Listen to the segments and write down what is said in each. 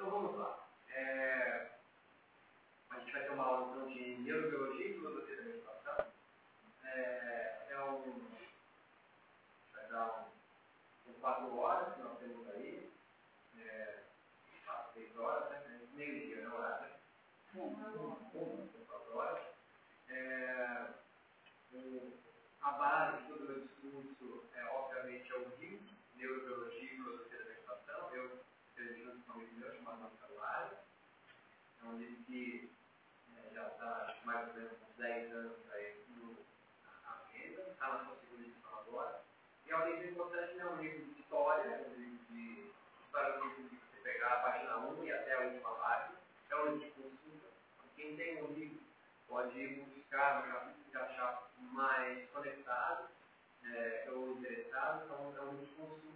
Então vamos lá. É, a gente vai ter uma aula então, de neurobiologia e filosofia da meditação. É, é um. Vai dar um, um quatro horas que nós temos aí. É, quatro, seis horas, né? Meio dia, não horário. Né? Quatro horas. É, o, a base de todo o meu discurso é, obviamente, é o RIM, Neurobiologia e Filosofia da Meditação. Eu escrevi junto com um amigo meu chamado Marcelo Lara. É um livro que é, já está mais ou menos uns 10 anos aí no, na venda, está na sua segunda edição agora. E é um livro importante, não é um livro de história, é um livro de história do livro de você pegar a página 1 e até a última página. É um livro de consulta. Quem tem um livro pode no capítulo que achar mais conectado é, ou interessado, então é um consulta.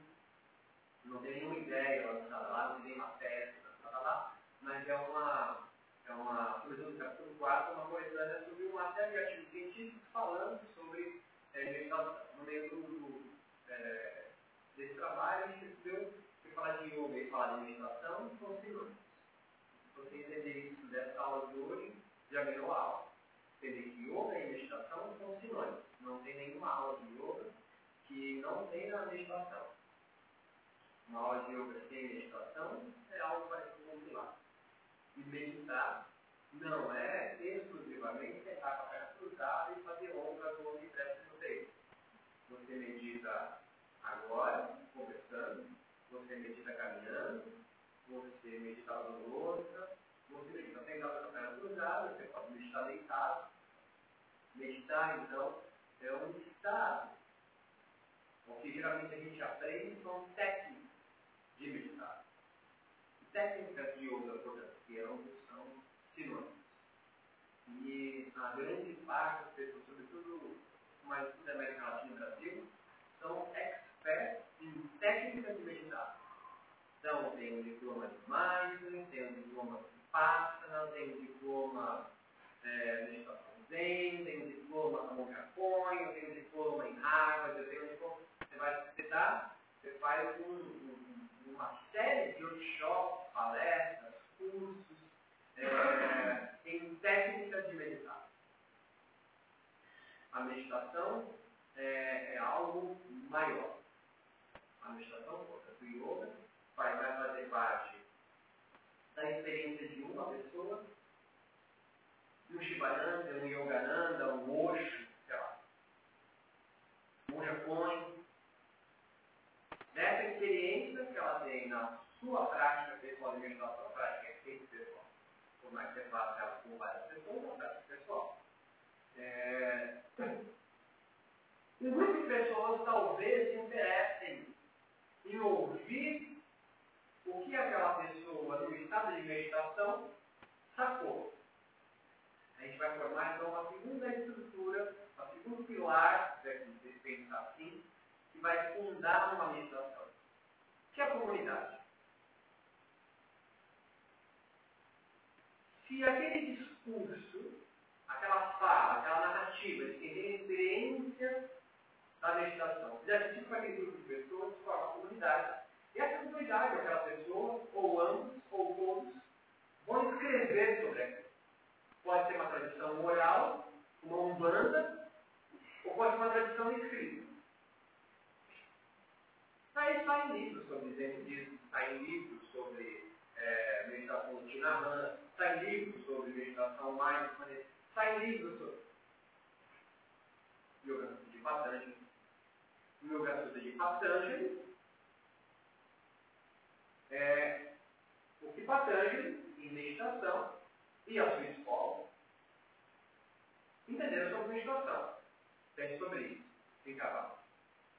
Não tem nenhuma ideia lançada lá, não tem nenhuma tese lançada lá, mas é uma, é uma, sobretudo no capítulo 4, uma coletânea sobre uma série de artigos falando sobre é. No meio do, do é, desse trabalho, a gente percebeu que falar de yoga e falar de meditação são sinônimos. Se você entender isso dessa aula de hoje, já ganhou a aula. Yoga e meditação são sinônimos. Não tem nenhuma aula de yoga que não tenha meditação. Uma aula de yoga sem meditação é algo parecido com pilates. E meditar não é exclusivamente sentar com a perna cruzada e fazer ombros ou e pressa no peito. Você medita agora, conversando, você medita caminhando, você medita louça, você medita sentado com a perna cruzada, você pode meditar deitado. Meditar, então, é um estado. O que geralmente a gente aprende são técnicas de meditar. Técnicas de yoga, portanto, que ambos são sinônimos. E a grande parte das pessoas, sobretudo mais da América Latina e Brasil, são experts em técnicas de meditar. Então, tem um diploma de Mindfulness, tem um diploma de Vipassana, tem um diploma é, meditação Zen, tem um diploma na Moncaponho, eu tenho um diploma em Harvard, tenho um diploma. Você vai estudar, você faz um, um, uma série de workshops, palestras, cursos, é, em técnicas de meditar. A meditação é, é algo maior. A meditação, portanto, o yoga, vai fazer parte da experiência de uma pessoa um Shivananda, um Yogananda, um Osho, sei lá, um Japõe. Nessa experiência que ela tem na sua prática pessoal de meditação, prática é sempre pessoal. Por mais que você faça ela com várias pessoas, é prática pessoal. É... Muitas pessoas talvez se interessem em ouvir o que aquela pessoa, no estado de meditação, sacou. A vai formar então uma segunda estrutura, um segundo pilar, se pensar assim, que vai fundar uma meditação, que é a comunidade. Se aquele discurso, aquela fala, aquela narrativa de quem tem experiência da meditação, fizer sentido para aquele grupo de pessoas, forma uma comunidade. E essa comunidade, aquela pessoa, ou ambos, ou todos, vão escrever sobre aquilo. Pode ser uma tradição oral, uma umbanda, ou pode ser uma tradição escrita. Aí saem livros sobre budismo, saem livros sobre é, meditação de Tinahan, saem livros sobre meditação mindfulness, saem livros sobre Yoga de Patanjali. Yoga Sutra de Patanjali é o que Patanjali, em meditação, e a sua escola entenderam sobre meditação. Pense sobre isso. Fica lá.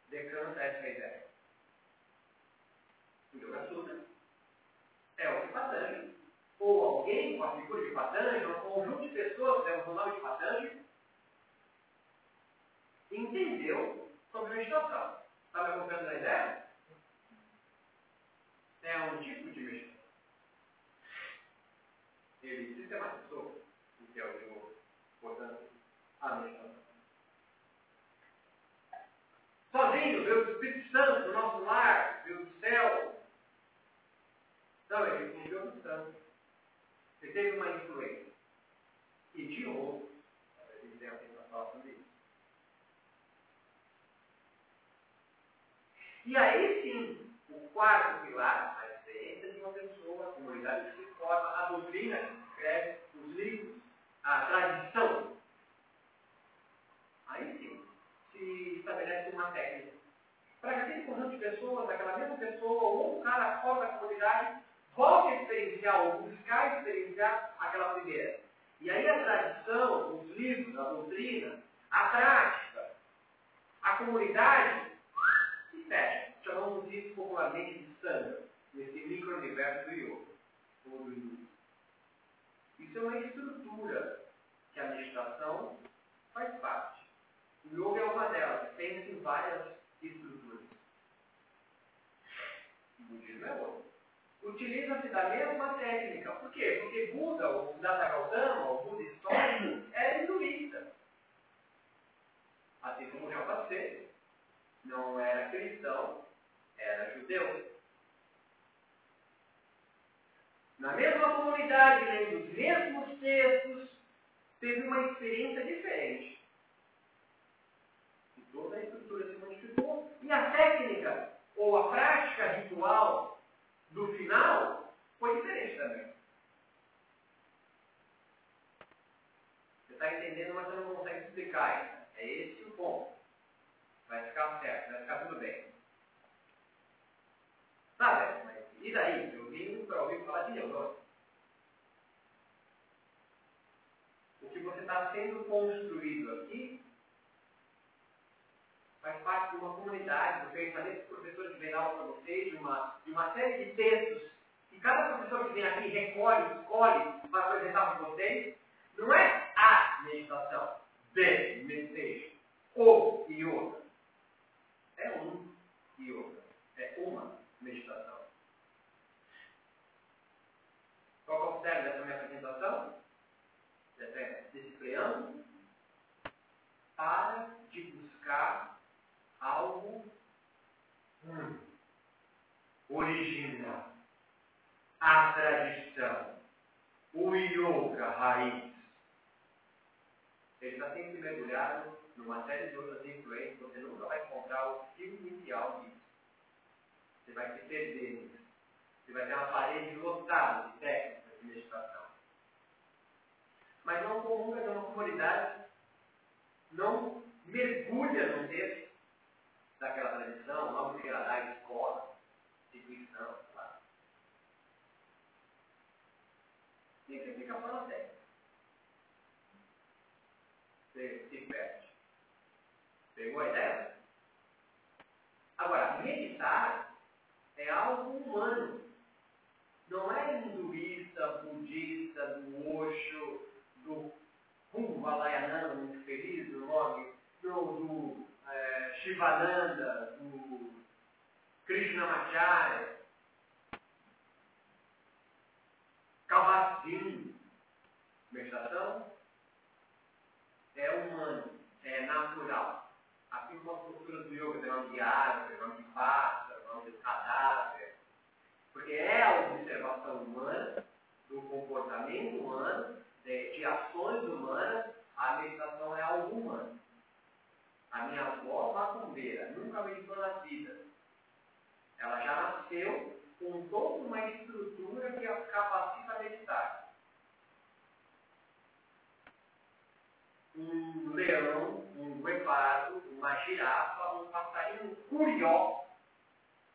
Decanta essa ideia. O Yoga Sutra é o Patanjali, ou alguém com a figura de Patanjali, um conjunto de pessoas que leva o nome de Patanjali, entendeu sobre meditação. Está me acompanhando na ideia? É um tipo de meditação ele sistematizou o que é o jogo, portanto, a meditação. Sozinho, Deus do Espírito Santo, no nosso lar, Deus do céu, Não, ele confiou no santo. Ele teve uma influência. E de novo, ele tem alguém para falar sobre isso. E aí sim, o quarto pilar, a experiência de uma pessoa, a comunidade se forma, a doutrina escreve, os livros, a tradição. Aí sim, se estabelece uma técnica. Para que aquele conjunto de pessoas, aquela mesma pessoa, ou outro cara fora da comunidade, volte a experienciar, ou buscar experienciar aquela primeira. E aí a tradição, os livros, a doutrina, a prática, a comunidade se fecha. Chamamos isso popularmente de sanga, nesse micro-universo do yoga, Isso é uma estrutura que a meditação faz parte. O yoga é uma delas, pensa em várias estruturas. O budismo é outra. Utiliza-se da mesma técnica. Por quê? Porque Buda, o Siddhartha Gautama, o Buda histórico, era hinduísta. Assim como Rinpoche. Não era cristão, era judeu. Na mesma comunidade, lendo os mesmos textos, teve uma experiência diferente. E toda a estrutura se modificou. E a técnica, ou a prática ritual do final, foi diferente também. Você está entendendo, mas você não consegue explicar isso. É esse o ponto. Vai ficar certo, vai ficar tudo bem. Tá, e daí? Eu vim para ouvir falar de neurose. O que você está sendo construído aqui faz parte de uma comunidade, do pensamento que o professor que vem dar para vocês, de uma, de uma série de textos que cada professor que vem aqui recolhe, escolhe para apresentar para vocês. Não é a meditação, the meditation, o yoga. É um yoga, é uma meditação. Qual é o cerne dessa minha apresentação? Desse preâmbulo? Para de buscar algo hum, original. A tradição. O yoga raiz. Ele está sempre mergulhado numa série de outras influências. Você nunca vai encontrar o fio inicial disso. Você vai se perder nisso. Você vai ter uma parede lotada de técnicas meditação. Mas não comunga de uma comunidade, não mergulha no texto daquela tradição, não queira dar escola, instituição. E você fica da técnica. Você se perde. Pegou a ideia? Agora, meditar é algo humano. Não é hinduísta, budista, do Osho, do Kumbhalayananda, muito feliz, do nome, do, do é, Shivananda, do Krishnamacharya, Kabat-Zinn. Meditação é humano, é natural. Assim como a cultura do yoga tem nome de árvore, nome de pássaro, nome de cadáver. Porque é a observação humana, do comportamento humano, de, de ações humanas, a meditação é algo humano. A minha avó, macumbeira, nunca meditou na vida. Ela já nasceu com toda uma estrutura que a capacita a meditar. Um leão, um guepardo, uma girafa, um passarinho curió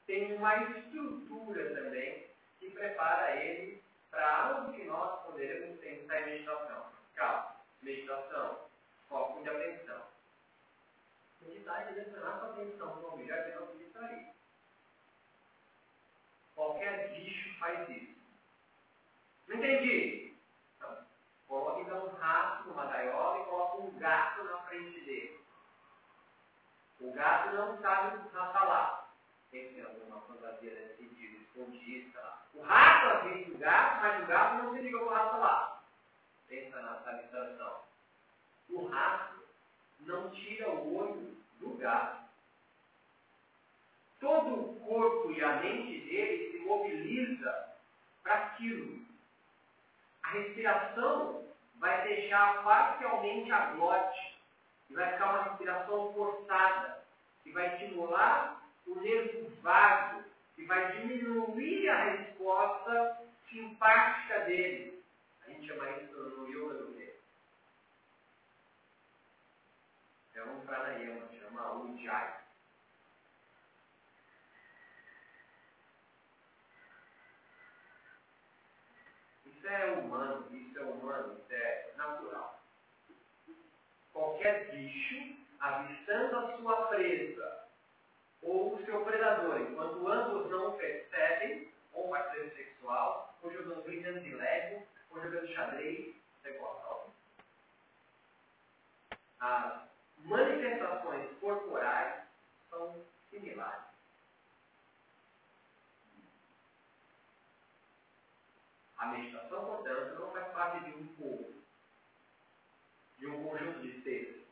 tem uma estrutura também que prepara ele para algo que nós poderemos pensar em meditação. Calma, meditação, foco de atenção. Meditar é direcionar sua atenção para um objeto que não se distrair. Qualquer bicho faz isso. Não entendi? Então, coloque então um rato numa gaiola e coloque um gato na frente dele. O gato não sabe raça lá. Tem alguma fantasia nesse sentido, escondida lá. O rato assiste o gato, mas o gato não se liga com o rato lá. Pensa nessa abstração. O rato não tira o olho do gato. Todo o corpo e a mente dele se mobiliza para aquilo. A respiração vai deixar parcialmente a glote e vai ficar uma respiração forçada, que vai estimular o nervo vago, que vai diminuir a resposta simpática dele. A gente chama isso no yoga do quê? É um pranayama, chama Ujjayi. Isso é humano, isso é humano, isso é natural. Qualquer bicho, avistando a sua presa ou o seu predador, enquanto ambos não percebem, ou parceiro sexual, ou jogando brincando de lego, ou jogando xadrez, você gosta. As manifestações corporais são similares. A meditação, portanto, não faz parte de um povo, de um conjunto de textos,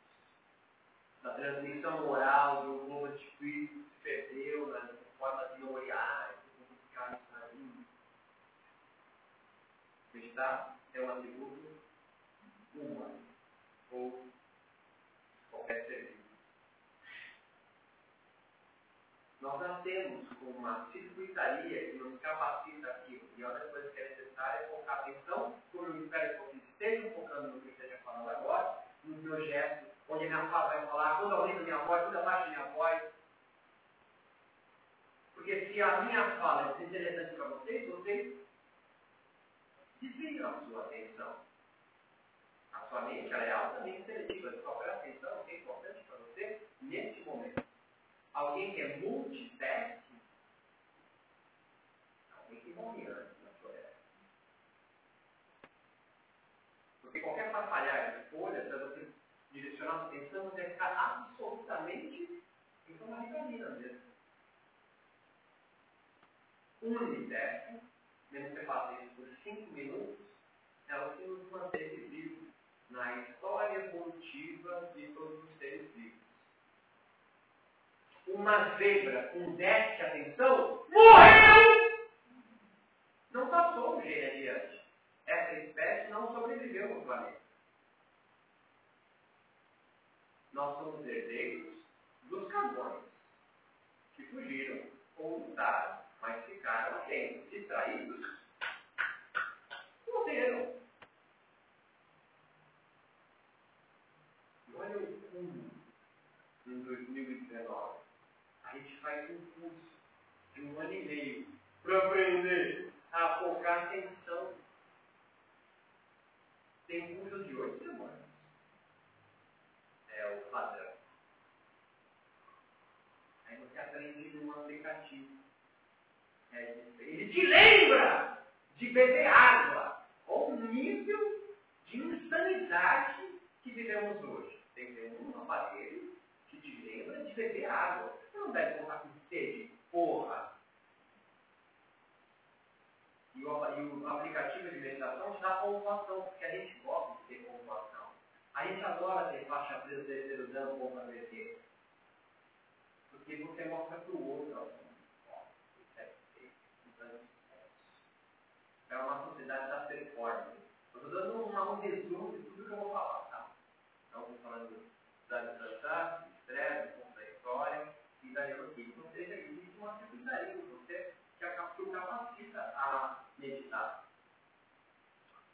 da transmissão moral de um globo de espírito que se perdeu na forma de memoriais, de buscar isso na língua. Meditar é um atributo humano, ou qualquer ser Nós nascemos com uma circuitaria que nos capacita aquilo. E uma das coisas que é necessária é focar atenção, como eu espero que vocês estejam focando no que eu esteja falando agora, no meu gesto, onde a minha fala vai falar, quando a minha voz, quando a minha voz. Porque se a minha fala é interessante para vocês, vocês desviam a sua atenção. A sua mente ela é altamente seletiva. Qualquer atenção que é importante para você neste momento. Alguém que é multitasking, alguém que morre antes na floresta. Porque qualquer atrapalhar de folha, para você direcionar a atenção, você vai ficar absolutamente em uma ritalina mesmo. Unitasking, mesmo que você faça isso por 5 minutos, ela se nos mantém vivo na história evolutiva de todos os seres vivos uma zebra com déficit de atenção morreu! Não passou o gene adiante. Essa espécie não sobreviveu no planeta. Nós somos herdeiros dos cagões, que fugiram ou lutaram, mas ficaram atentos, distraídos, morreram. E olha o fundo em 2019 a gente faz um curso de um ano e meio para aprender a focar atenção. Tem curso de oito semanas. É o padrão. Aí você aprende num aplicativo. É, ele te lembra de beber água. Ou o nível de insanidade que vivemos hoje. Tem que ter um aparelho que te lembra de beber água. Você não deve colocar com sede, porra. O, e o aplicativo de meditação te dá pontuação, porque a gente gosta de ter pontuação. A gente adora ter faixa presa terceiro dano para VT. Porque você mostra para o outro, ó, é é uma sociedade da performance. Eu estou dando um, um resumo de tudo que eu vou falar, tá? Então, estou falando da cansaço, do estresse, do contraditório e da neuroquímica. Ou seja, existe uma circuitaria em você que o capacita a meditar.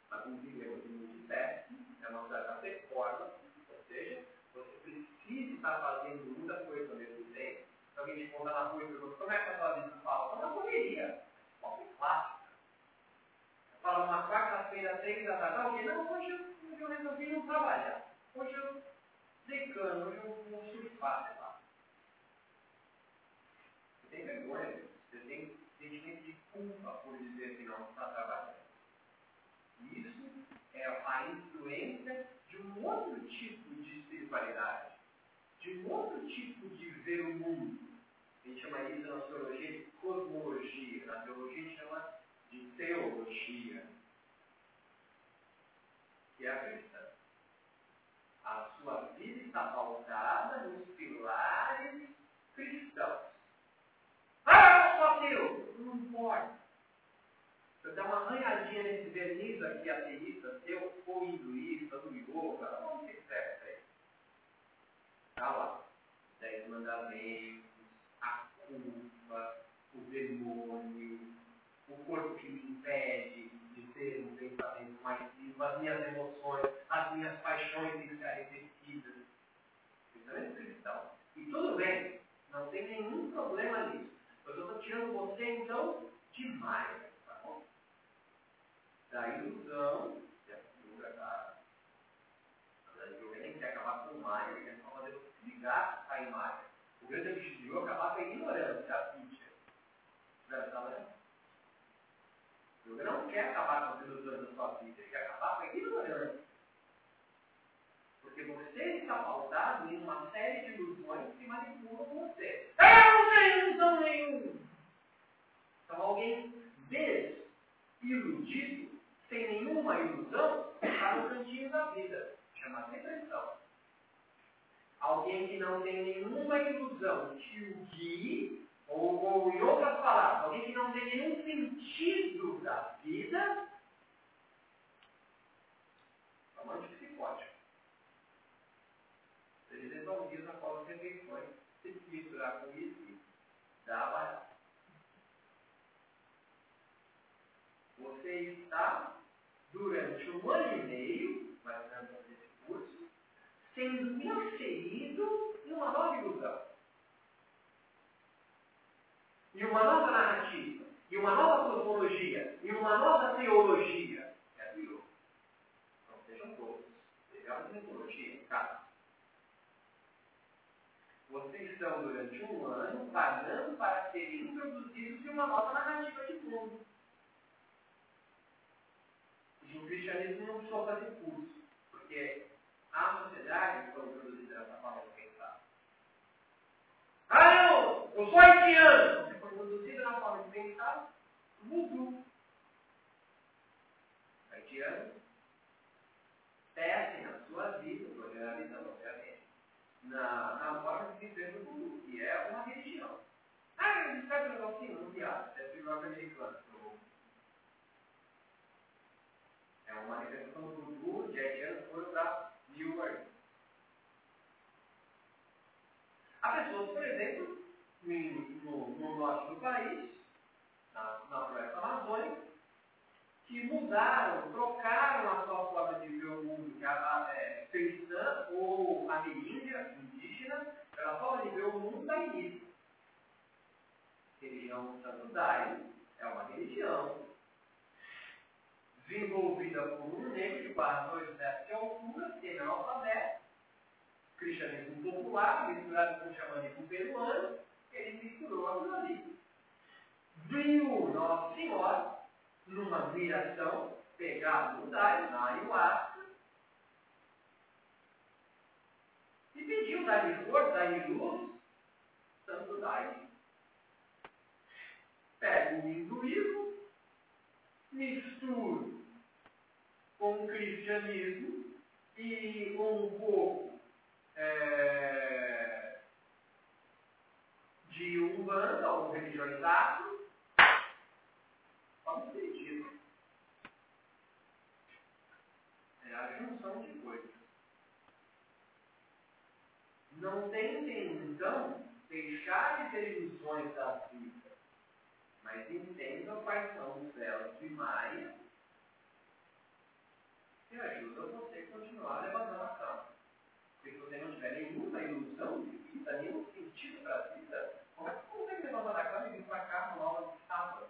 Mas como vivemos em multitasking, é uma performance, ou seja, você precisa estar fazendo muita coisa ao mesmo tempo. Se alguém te conta na rua e pergunta como é que a sua vida fala, fala na correria. É clássica. Fala uma quarta-feira, três da tarde, alguém, não, hoje eu, eu resolvi não trabalhar. Hoje eu decano, hoje eu vou surfar, sei lá. Você tem vergonha, você tem sentimento de culpa por dizer que não está trabalhando. Isso é a influência de um outro tipo de espiritualidade, de um outro tipo de ver o mundo. A gente chama isso na sociologia de cosmologia, na teologia a gente chama de teologia, que é a cristã. A sua vida está pautada nos cristãos. Ah, eu eu dar uma arranhadinha nesse verniz aqui ateísta, seu ou hinduísta, do yoga, que serve isso aí? Tá lá. Dez mandamentos, a culpa, o demônio, o corpo que me impede de ter um pensamento mais vivo, as minhas emoções, as minhas paixões têm que ser repetidas. Pensamento cristão. E tudo bem, não tem nenhum problema nisso. Eu estou tirando você, então, demais, tá bom? Da ilusão, que a figura está. A yoga nem quer acabar com Maia, ele quer só fazer ligar a imagem. O grande objetivo é acabar com a ignorância, a pitcha. Está lendo? O yoga não quer acabar com as ilusões da sua vida, ele quer acabar com a ignorância. Porque você está pautado em uma série de ilusões que manipulam você. Eu não tenho ilusão nenhuma! Então alguém desiludido, sem nenhuma ilusão, está no cantinho da vida. Chama depressão. Alguém que não tem nenhuma ilusão que o guie, ou, ou em outras palavras, alguém que não tem nenhum sentido da vida, é um antipsicótico. Eles resolviam após as refeições, se misturar com isso, dá está, durante um ano e meio, vai fazer esse curso, sendo inserido em uma nova ilusão. Em uma nova narrativa, em uma nova cosmologia, em uma nova teologia. É do yoga. Não sejam todos. Pegamos mitologia em casa. Vocês estão durante um ano pagando para serem introduzidos em uma nova narrativa de mundo. O cristianismo não precisou fazer curso, porque a sociedade foi introduzida nessa forma de pensar. Ah, não! Eu sou haitiano! Você foi introduzida na forma de pensar voodoo. Haitianos testem a sua vida, estou generalizando, obviamente, na, na forma de viver do voodoo, que é uma religião. Ah, ele escreve um negocinho, não viado, é filósofo americano. É uma manifestação do voodoo de haitianos foram para New Orleans. Há pessoas, por exemplo, no, no norte do país, na, na floresta amazônica, que mudaram, trocaram a sua forma de ver o mundo, que a, é, cristã ou ameríndia, indígena, pela forma de ver o mundo da início. Religião Daime é uma religião desenvolvida por um negro de quase dois metros de altura, semi-analfabeto, cristianismo popular, misturado com o xamanismo peruano, ele misturou aquilo ali. Viu Nossa Senhora, numa miração, pegado no Daime, na ayahuasca, e pediu dar-lhe força, dar-lhe luz, Santo Daime. Pega o hinduísmo, misturo com o cristianismo e um pouco é, de umbanda ou afro, vamos pedir. É a junção de coisas. Não tentem, então, deixar de ter ilusões da vida, mas entendam quais são os véus de Maia que ajudam você a continuar levantando a cama. Porque se você não tiver nenhuma ilusão de vida, nenhum sentido para a vida, como é que você consegue levantar da cama e vir para cá numa aula de sábado?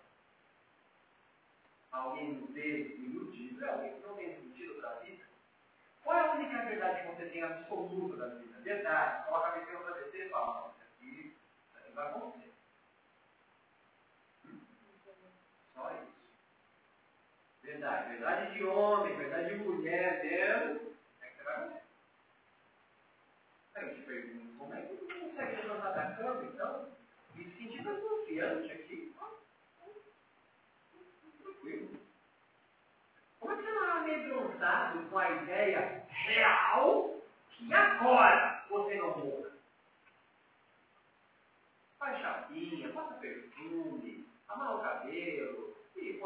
Alguém desiludido é alguém que não tem sentido para a vida. Qual é a única verdade que você tem absoluta da vida? Verdade. Coloca a cabeça no travesseiro e fala, isso aqui vai acontecer. Hum? Só isso. Verdade. Verdade de homem, verdade de mulher mesmo, é que você vai morrer. Aí eu te pergunto, como é que você consegue levantar da cama, então, e se sentir mais confiante aqui? Tranquilo. Como é que você não é amedrontado com a ideia real que agora você não morra? Faz chapinha, passa perfume, amarra o cabelo,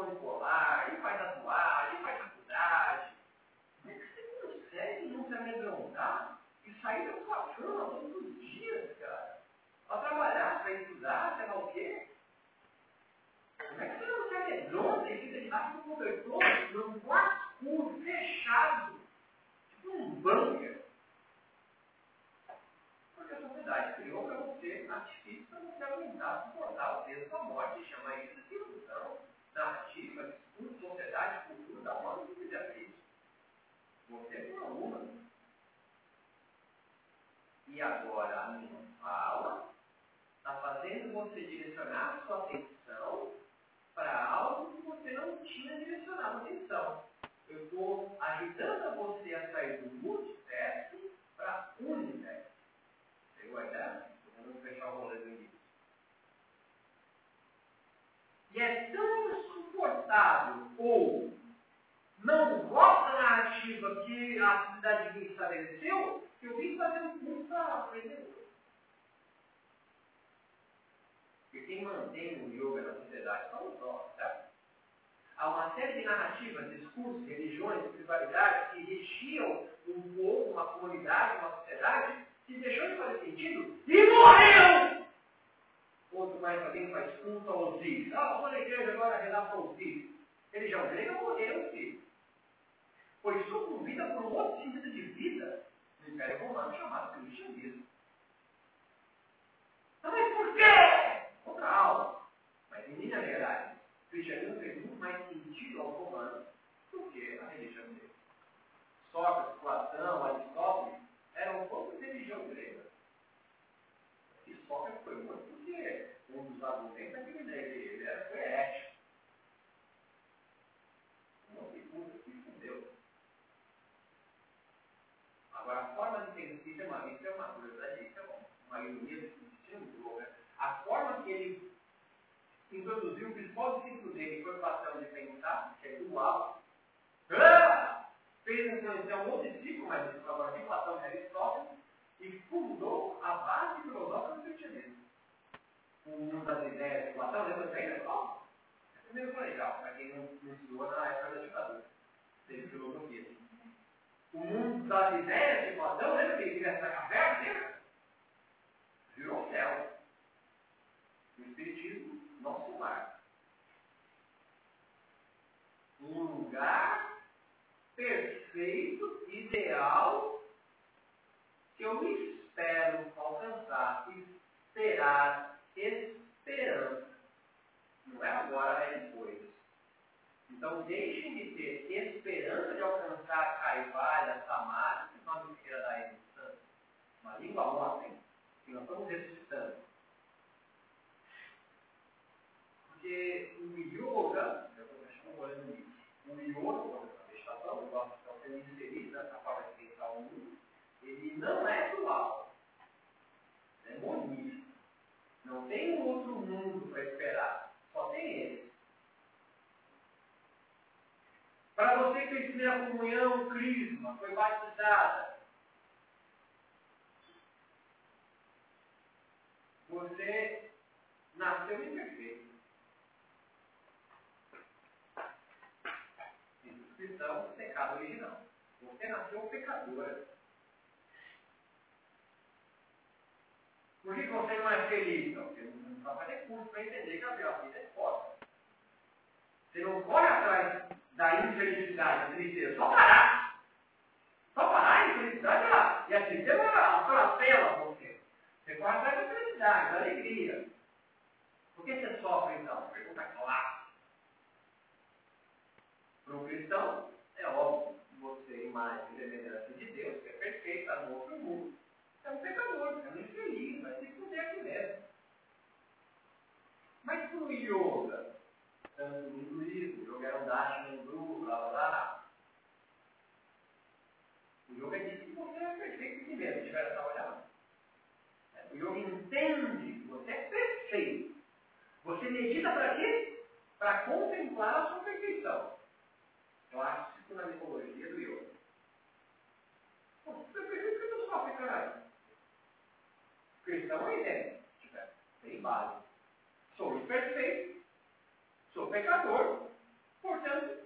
silicone colar, ele vai tatuar, ele faz faculdade. Como é que você consegue não se amedrontar e sair da sua cama todos os dias, cara? Para trabalhar, para estudar, sei lá o quê? Como é que você não se amedronta e fica debaixo do cobertor, num quarto escuro, fechado, tipo um bunker? Porque a sociedade criou para você artifício para você aguentar, suportar o peso da morte, chama isso de ilusão, narrativa, discurso, sociedade, cultura, da onde você quiser isso. Você é uma. E agora a minha fala está fazendo você direcionar sua atenção para algo que você não tinha direcionado a atenção. Eu estou ajudando você a sair do multitask para unitask. Pegou a ideia? Vamos fechar o rolê do início. E é tão insuportável ou não gosta da narrativa que a cidade de estabeleceu eu vim fazer um curso para aprender. Porque quem mantém o yoga na sociedade são os nós, certo? Há uma série de narrativas, discursos, religiões, espiritualidades que regiam um povo, uma comunidade, uma sociedade que deixou de fazer sentido e morreu! Outro mais alguém faz culto aos Osíris. Ah, vou na igreja agora rezar para os Osíris. Religião grega morreu, filho. Foi sucumbida por um outro sentido de vida no Império Romano chamado cristianismo. Então, mas por quê? Outra aula. Mas em linhas gerais, o cristianismo fez muito mais sentido aos romanos do que a religião grega. Sócrates, Platão, Aristóteles eram todos religião grega. E Sócrates foi muito porque um dos argumentos é que ele era, foi ético. Não se cuida, se fudeu. Agora, a forma de pensar isso é uma, isso é uma curiosidade, isso é uma ironia do destino, né? A forma que ele introduziu o dele foi ação de pensar, que é dual. Fez influenciar um outro discípulo, mas isso agora de Platão e Aristóteles, e fundou a base filosófica do cristianismo. O mundo das ideias de Platão, lembra bem? Ó, é primeiro colegial, para quem não, estudou na época da ditadura. Teve filosofia. O mundo das ideias de Platão, lembra que ele queria essa caverna, lembra? Virou céu. O Espiritismo, nosso lar. Um lugar perfeito, ideal, que eu espero alcançar, esperar, esperança. Não é agora, é depois. Então deixem de ter esperança de alcançar a Caivalha, Samara, que nome que queira dar existência. Uma língua hein? Que nós estamos ressuscitando. Porque o yoga, eu estou fechando o olho no livro, o yoga, a meditação, o gosto de estar sendo inserido nessa forma de pensar o mundo, ele não é dual. É monístico. Não tem um outro mundo para esperar. Só tem ele. Para você que fez primeira comunhão, crisma, foi batizada, você nasceu imperfeito. Os cristãos, pecado original. Você nasceu pecadora. Por que você não é feliz? Não, porque não vai fazer curso para entender que a vida é foda. Você não corre atrás da infelicidade, da tristeza. Só parar. Só parar, a infelicidade e a tristeza atropela você. Você corre atrás da felicidade, da alegria. Por que você sofre então? Pergunta clássica. Para um cristão, é óbvio, você imagem e semelhança de Deus, que é perfeito, está no outro mundo. É um pecador, é um infeliz, vai que fuder aqui mesmo. Mas para o yoga, tanto no hinduísmo, yoga era um dashi, hindu, blá blá blá. O yoga diz que você é perfeito si mesmo, tiver essa olhada. O yoga entende que você é perfeito. Você medita para quê? Para contemplar a sua perfeição. Clássico na mitologia do yoga. Pô, você é eu sofre, caralho. O cristão é idêntico. Tem base. Sou imperfeito. Sou pecador. Portanto,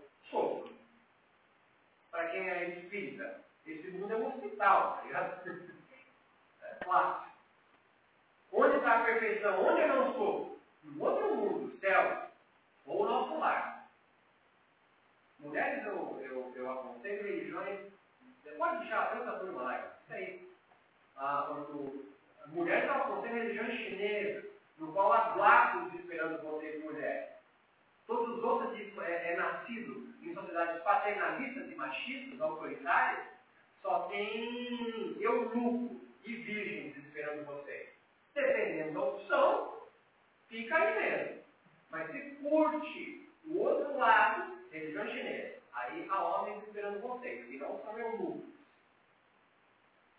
quem é espírita. Esse mundo é um hospital, tá ligado? É clássico. Onde está a perfeição? Onde eu não estou? No outro mundo, céu, ou o nosso lar. Mulheres, eu, eu, eu aconselho religiões. Você pode deixar tanta turma lá, aí. Ah, quando, mulheres, eu aconselho religiões chinesas, no qual há blacos esperando você, mulher. Todos os outros é, é nascido em sociedades paternalistas e machistas, autoritárias, só tem eunuco e virgens esperando você. Dependendo da opção, fica aí mesmo. Mas se curte o outro lado, religião chinesa, aí há homens esperando vocês, que não são eunucos.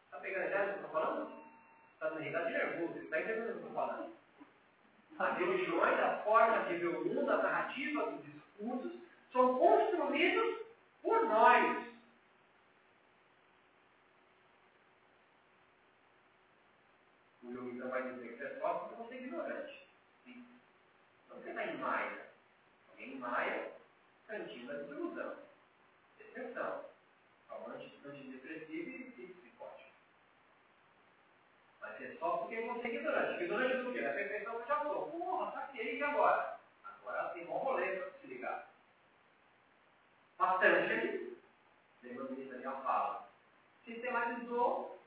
Está pegando a ideia do que eu estou falando? Está na realidade nervoso, está entendendo o que eu estou falando? As religiões, a forma de ver o mundo, a narrativa, os discursos, são construídos por nós. O Jung então vai dizer que você é só porque você é ignorante. Não você está em Maia. Maia, cantinho da desilusão. Depressão. Antidepressivo e psicótico. Mas é só porque você é ignorante. Ignorante do quê? Da perfeição que já sou. Porra, saquei, e agora? Agora tem um rolê para se ligar. Patanjali, lembra do Daniel fala, sistematizou,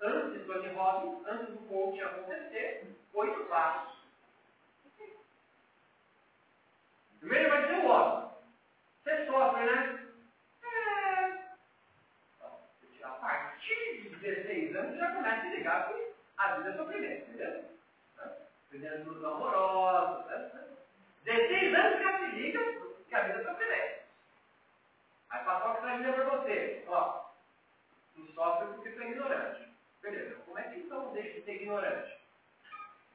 antes do Robbins, antes do coaching acontecer, oito passos. Primeiro vai dizer o óbvio. Você sofre, né? É. A partir de 16 anos já começa a ligar que a vida é sofrimento, entendeu? Primeira ilusão amorosa. Né? 16 anos já se liga que a vida é sofrimento. Aí passou que traz para você. Ó, tu sofre porque tu é ignorante. Beleza, como é que então deixa de ser ignorante?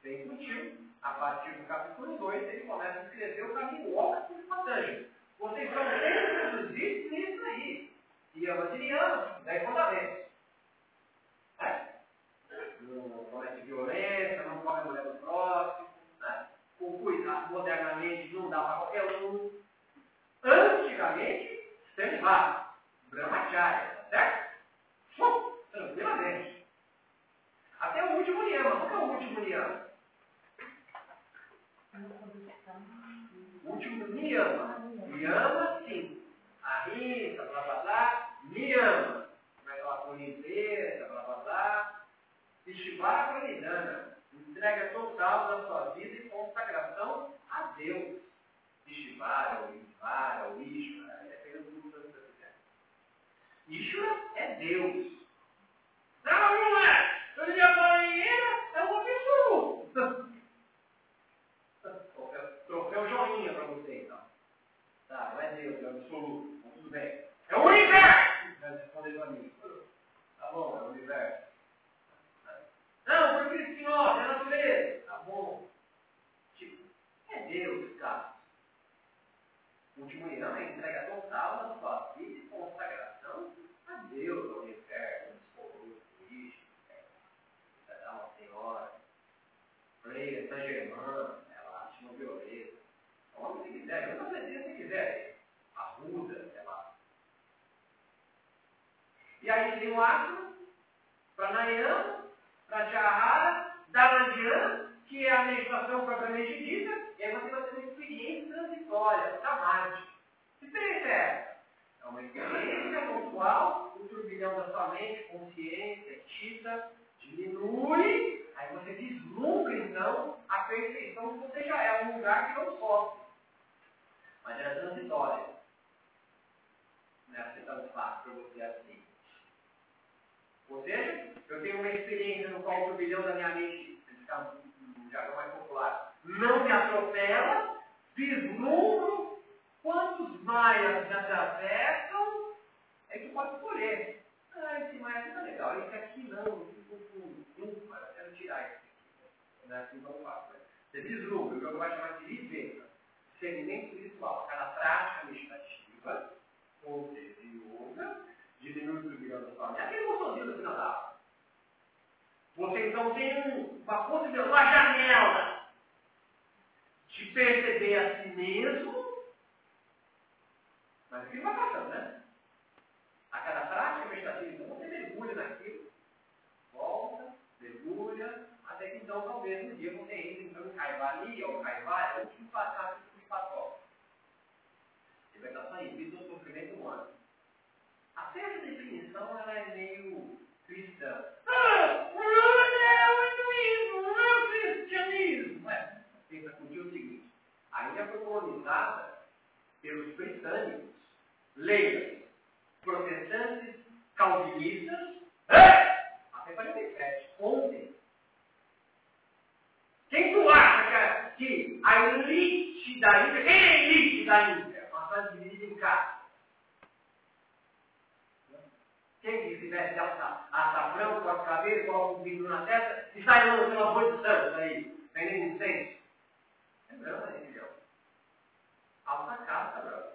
Vem contigo, a partir do capítulo 2, ele começa a escrever o caminho de Patanjali. Vocês sempre introduzidos nisso aí. E se ama, dez fundamentos. É. Não comete violência, não come a mulher do próximo, né? com cuidado modernamente não dá para qualquer um. Antigamente, Stand-by, Brahmacharya, tá certo? Tranquilamente. Até o último Niyama. Qual é o último Niyama? Último açafrão, as cabeças, coloca um vidro na testa e sai lançando uma boa de santos aí, vendendo? É Brahma, né, filhão? Alta casta, Brahma.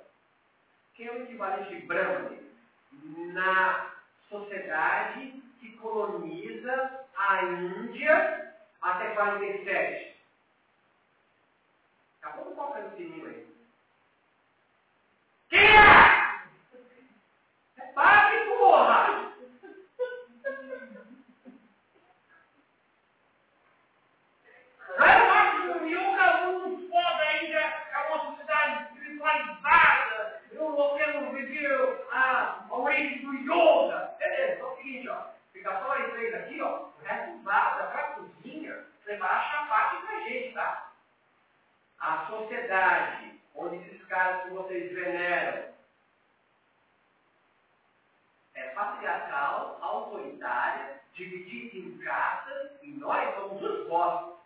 Quem é o equivalente de Brahma na sociedade que coloniza a Índia até 47? Acabou de tocar no sininho aí. Quem é? É padre, porra! Vai lá, o yoga é um foda ainda, é uma sociedade espiritualizada. Eu quero viver a, a origem do yoga. Beleza, é o seguinte, ó. Fica só a três aqui, ó. O resto vaza pra cozinha. Preparar chapate pra gente, tá? A sociedade onde esses caras que vocês veneram é patriarcal, autoritária, dividida em castas, e nós somos os bosses.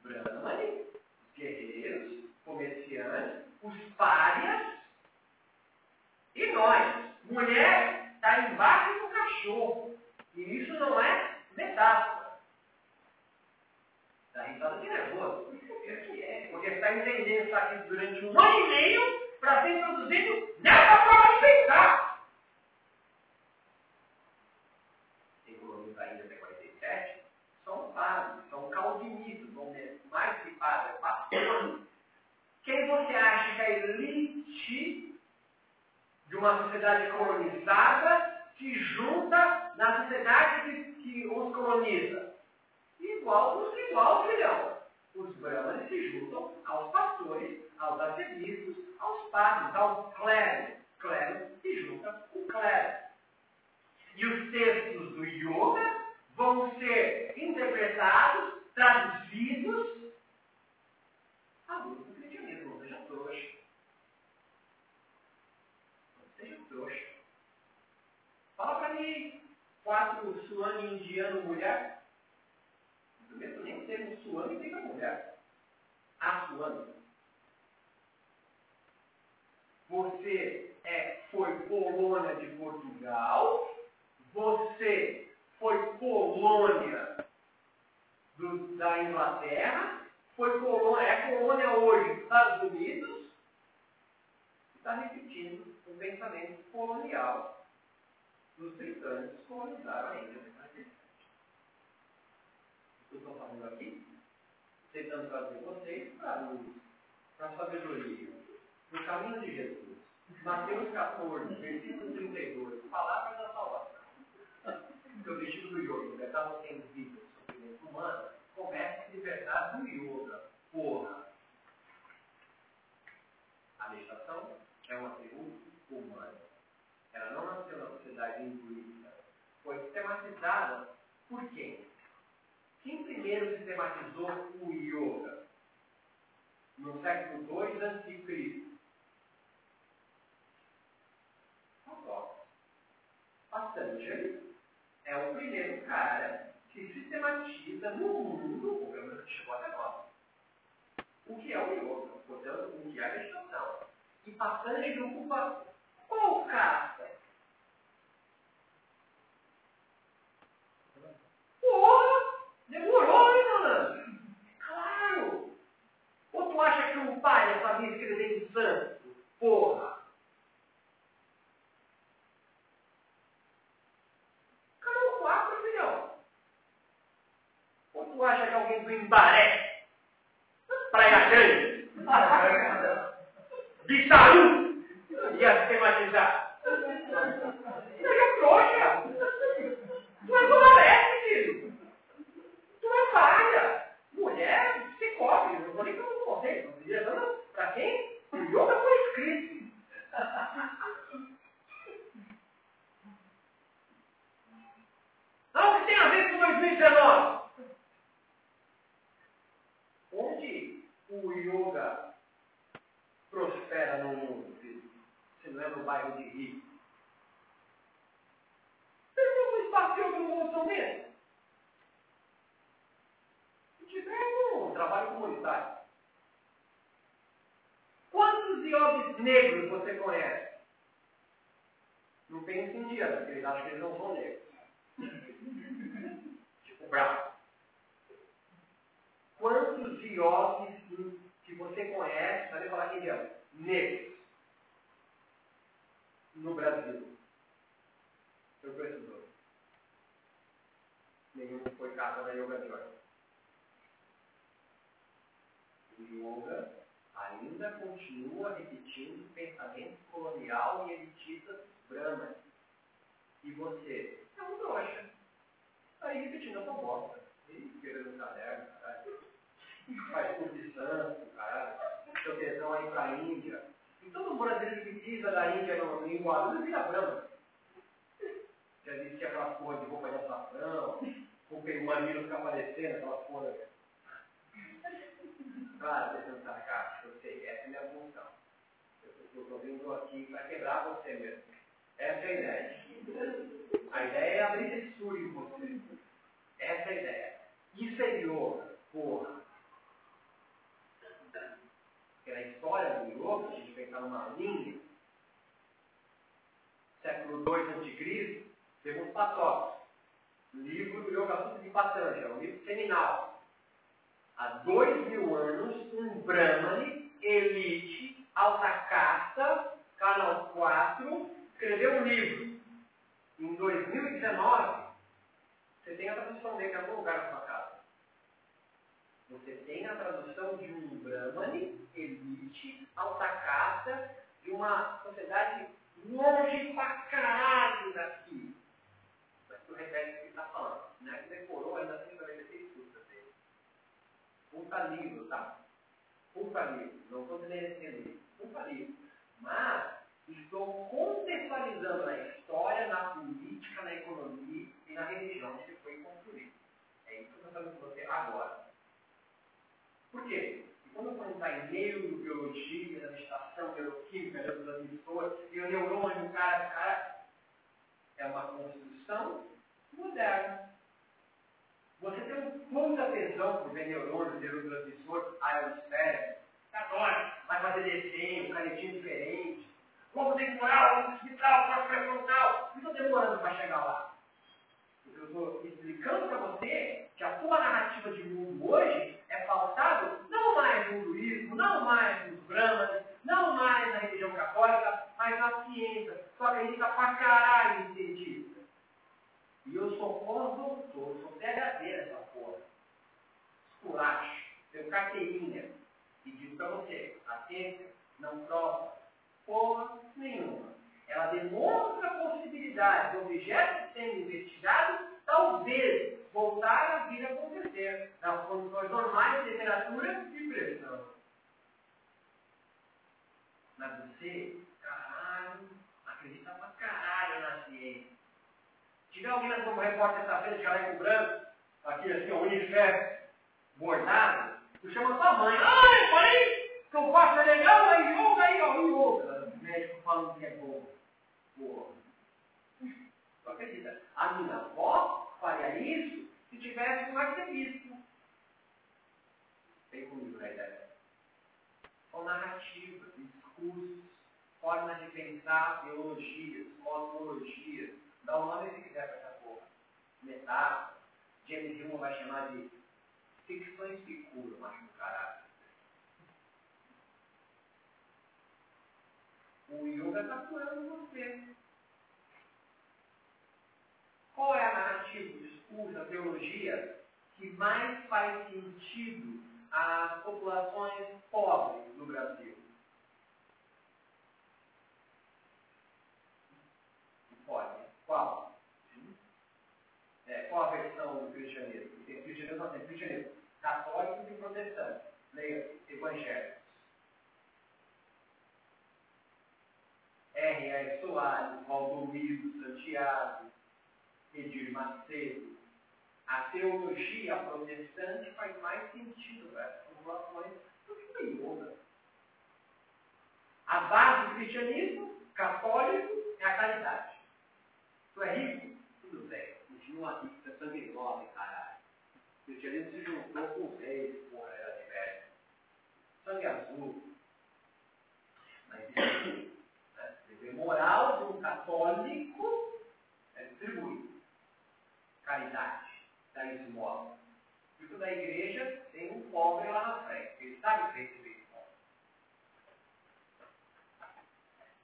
Brahmani, os guerreiros, comerciantes, os párias, e nós. Mulher está embaixo do cachorro. E isso não é metáfora. Está risada de nervoso. É que é. Porque está entendendo isso aqui durante um ano e meio para ser introduzido nessa forma de pensar. Tem colônia da Índia até 47, são padres, são calvinistas, vão mais que padres, pastores. Quem você acha que é elite de uma sociedade colonizada se junta na sociedade que, que os coloniza? Igual, igual, filhão. Os brahmanes se juntam aos pastores, aos arcebispos, aos padres, aos clérigos. Clérigos se juntam com clérigos. E os textos do yoga vão ser interpretados, traduzidos luz do cristianismo. Não seja trouxa. Não seja trouxa. Mim, quatro suane indiano mulher. Primeiro, nem o termo suane tem para mulher. A suane. Você é, foi colônia de Portugal, você foi colônia do, da Inglaterra, foi colônia, é colônia hoje dos Estados Unidos, está repetindo o pensamento colonial dos britânicos que colonizaram a que eu estou falando aqui? Tentando trazer vocês para a luz, para a sabedoria, para o caminho de Jesus. Mateus 14, versículo 32, palavras da salvação. Porque o objetivo do yoga, libertar você em vida sofrimento humano, começa a libertar do yoga. Porra! A meditação é um atributo humano. Ela não nasceu Foi sistematizada por quem? Quem primeiro sistematizou o yoga? No século II a.C. Patanjali é o primeiro cara que sistematiza no mundo, o menos que chegou até nós, o que é o yoga, portanto, o que é a meditação. E Patanjali ocupa qual casta? Malandro? Claro! Ou tu acha que um pai sabia escrever em santo? Porra! Ou tu acha que alguém do Embaré, Praia Grande, Bissaru, ia sistematizar? Seja trouxa! Tu é Zona filho! Tu é falha! Mulher, se cobre, eu não vou nem para vocês, estou dizendo para quem? O yoga foi escrito. não é no bairro de rico. Você tem um espaço de autopromoção desse? Se tiver, um trabalho comunitário. Quantos iobes negros você conhece? Não pense em dia, porque eles acham que eles não são negros. tipo bravo. Quantos iobes que você conhece, sabe falar que idioma? Negros. No Brasil. Eu dois. Nenhum foi casa da Yoga Joy. O yoga ainda continua repetindo o pensamento colonial e elitista dos brahmas. E você é um trouxa. Aí repetindo a sua bosta. E escrevendo no caderno, caralho. Faz curso de santo, caralho. Seu tesão aí pra Índia. Todo brasileiro que pisa da Índia no, em Guarulhos vira brahma. Já disse que aquela porra de roupa de açafrão, o mamilo fica aparecendo, aquela porra. Claro, você não sarcástico, eu sei, essa é a minha função. Eu estou vindo aqui para quebrar você mesmo. Essa é a ideia. A ideia é abrir textura em você. Essa é a ideia. Isso é porra. Porque história do yoga, a gente pensar numa linha, século II a.C., temos Patóxicos, livro do Yoga Sutra de Patanjali, um livro seminal há dois mil anos, um Brahmani, elite, alta casta, canal 4, escreveu um livro. Em 2019, você tem a tradução dele em algum lugar na sua casa. Você tem a tradução de um Brahmani, elite, alta casta, de uma sociedade longe pra caralho daqui. Mas tu repete o que está falando. Né? Decorou ainda assim Puta livro, tá? Puta livro. Não estou desmerecendo isso. Puta livro. Mas estou contextualizando na história, na política, na economia e na religião que foi construído. É isso que eu estou falando com você agora. Por quê? Quando eu está em neurobiologia, na meditação, neuroquímica, neurotransmissor, e o neurônio, cara, cara, é uma construção moderna. Você tem puta atenção por ver neurônio, neurotransmissor, aerospécie, adora, vai fazer desenho, canetinho diferente. Que morar, vamos hospital, próximo frontal. Não estou demorando para chegar lá. Eu estou explicando para você que a sua narrativa de mundo hoje é pautado não mais no hinduísmo, não mais nos brahmanes, não mais na religião católica, mas na ciência. Só acredita pra caralho em cientista. E eu sou pós-doutor, sou PHD nessa porra. Esculacho, tenho carteirinha. E digo para você, a ciência não prova porra nenhuma. Ela demonstra a possibilidade do objeto sendo investigado talvez voltar a vir a acontecer nas condições normais de temperatura e pressão. Mas você, caralho, acredita pra caralho na ciência tiver alguém como repórter sexta-feira de jaleco branco, aqui assim, o Unicef, bordado, tu chama tua mãe, ai, falei que eu faço é legal, aí yoga, aí, ó, yoga. O médico falando que é bom. Porra. Tu acredita? A minha avó faria isso se tivesse um arcebispo. Vem comigo na ideia. São narrativas, discursos, formas de pensar, teologias, cosmologias, Dá o nome se quiser para essa porra. Metáfora. James Hume vai chamar de ficções que curam, macho do caralho. O yoga está curando você. Qual é a narrativa, o discurso, a teologia que mais faz sentido às populações pobres do Brasil? Pode. Qual? É, qual a versão do cristianismo? Tem cristianismo, não tem cristianismo. Católico e protestante. Leia, evangélicos. R. A. Soares, Valdomiro, Santiago, Edir Macedo. A teologia protestante faz mais sentido para essas populações do que yoga. A base do cristianismo Católico é a caridade. Tu é rico? Tudo bem. Continua rico, você é sangue nobre, caralho. O cristianismo se juntou com os reis, porra, era de velho. Sangue azul. Mas isso, né? moral de um católico é distribuir. Caridade, da esmola. Isso da igreja tem um pobre lá na frente. Ele sabe receber esmola.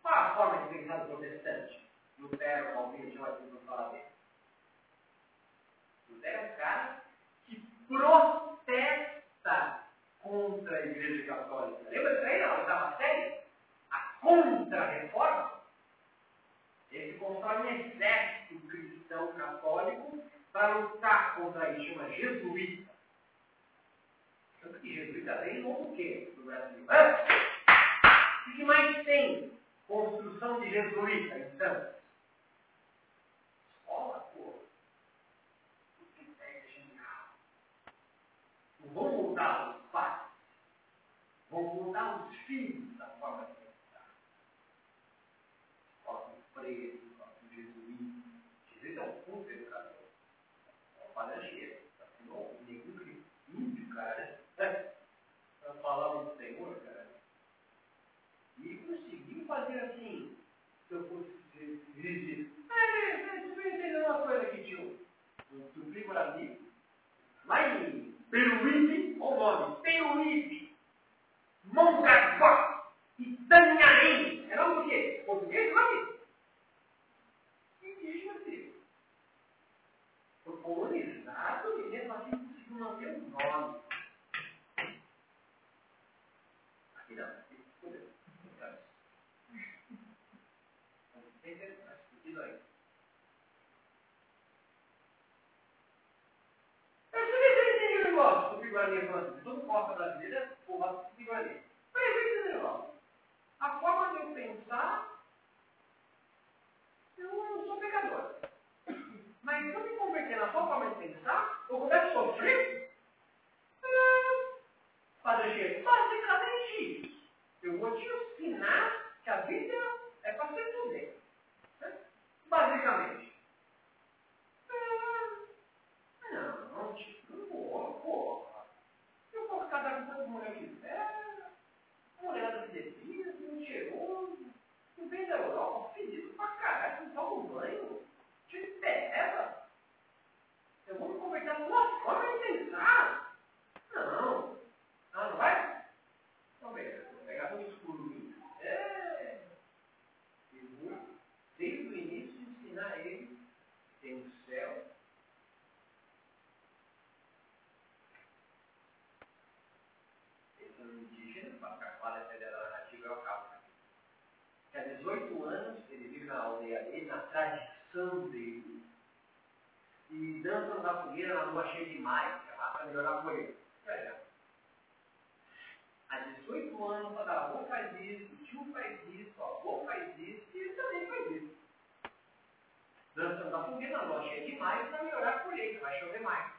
Qual a forma de pensar do protestante? Lutero, Calvino, mais não falar dele. Lutero é um cara que protesta contra a igreja católica. Lembra disso aí na oitava série? A contra-reforma. Ele constrói um exército cristão católico para lutar contra isso, chama jesuíta. Tanto que jesuíta tem no quê no Brasil? O que mais tem? Construção de jesuíta Santos. Escola, pô. O que é genial. Não vão mudar os pais. Vão mudar os filhos da forma de pensar. Escola com freio, escola com jesuíta. Jesuíta é um puto educador. É um falangeiro. Assinou um negro índio, cara. Para falar do Senhor, cara. E conseguiu fazer assim, se eu fosse dirigir. É, deixa eu entender uma coisa aqui, tio. O era. Lá em Peruíbe, o nome, Peruíbe, Mongaguá, Itanhaém. É nome do quê? Português, nome? Indígena, filho. Foi colonizado e mesmo assim conseguiu manter o nome. Aqui não, aqui fodeu. Isso aí. Eu também sei entender o negócio do Piguarani falando. Todo costa brasileira, porra do Piguarani. Mas eu entender o negócio. A forma de eu pensar, eu não sou pecador. Mas se eu me converter na sua forma de pensar, eu começo a sofrer. Ah, Padre Cheiro, basicamente isso. Eu vou te ensinar que a vida é para ser poder. Né? Basicamente. Ah, não, não, tipo, não vou, porra. Eu vou casar com toda mulher que quiser, mulher que defina, um cheiroso, um vem da Europa, fedido pra caralho, não toma um banho, te terra. Eu vou me converter numa forma de pensar. Não. Ah, não vai? Então, beleza. Vou pegar todos os curumins. É. E vou, desde o início, ensinar ele que tem o céu Eles são indígenas, para ficar claro essa ideia da narrativa, eu acabo aqui. Que há 18 anos ele vive na aldeia dele, na tradição dele, e dançam na fogueira na lua cheia de maio, para melhorar a colheita. Olha, Há 18 anos, o avô faz isso, o tio faz isso, o avô faz isso, e ele também faz isso. Dançando na fogueira na lua cheia de maio para melhorar a colheita, vai chover mais.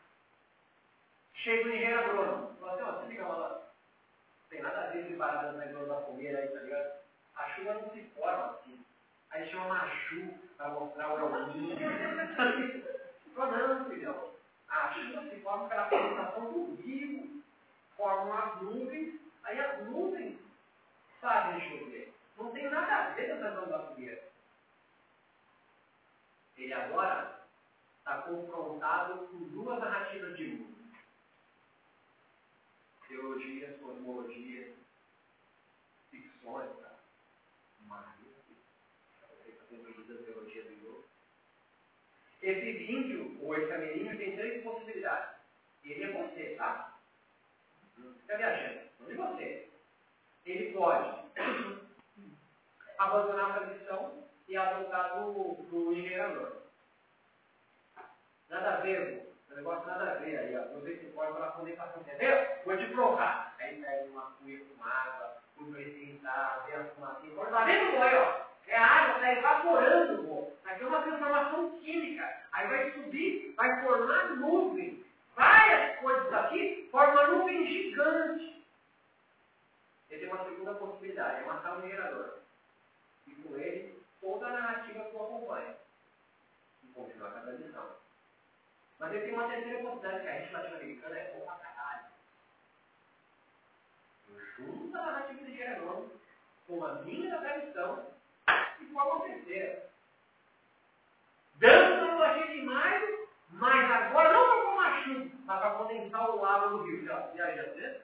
Chega o engenheiro agrônomo. Fala assim, ó, você liga lá. Tem nada a ver esse barato na da fogueira aí, tá ligado? A chuva não se forma assim. Aí chama machu para mostrar o orgulho. Fala, não, filhão. A chuva se forma pela fermentação do rio. Formam as nuvens, aí as nuvens fazem chover. Não tem nada a ver com a questão da fogueira. Ele agora está confrontado com duas narrativas de mundo teologias, cosmologias, ficções, tá? Maria, você está compreendendo a teologia do Iô. Esse índio, ou esse amerinho, tem três possibilidades. Ele é você, tá? Não fica viajando. Não é você. Ele pode abandonar a tradição e adotar do, do engenhador. Nada a ver, o negócio nada a ver aí, ó. Não sei se pode falar condensação, entendeu? Vou te provar. Aí pega uma cuia com água, fui para esquentar, vê a fumacinha, pode tá vendo ó? É a água tá está evaporando o gol. Aqui é uma transformação química. Aí vai subir, vai formar nuvem. Várias coisas aqui formam nuvem gigante. Ele tem uma segunda possibilidade, é matar o gerador. E com ele, toda a narrativa que o acompanha. E continuar cada lição. Mas ele tem uma terceira possibilidade, que a latino-americana é bom pra caralho. Eu junto a narrativa do gerador, com a minha tradição e forma uma terceira. Dando analogia demais, mas agora não para formar chuva, mas para condensar o lago do rio. Já viaja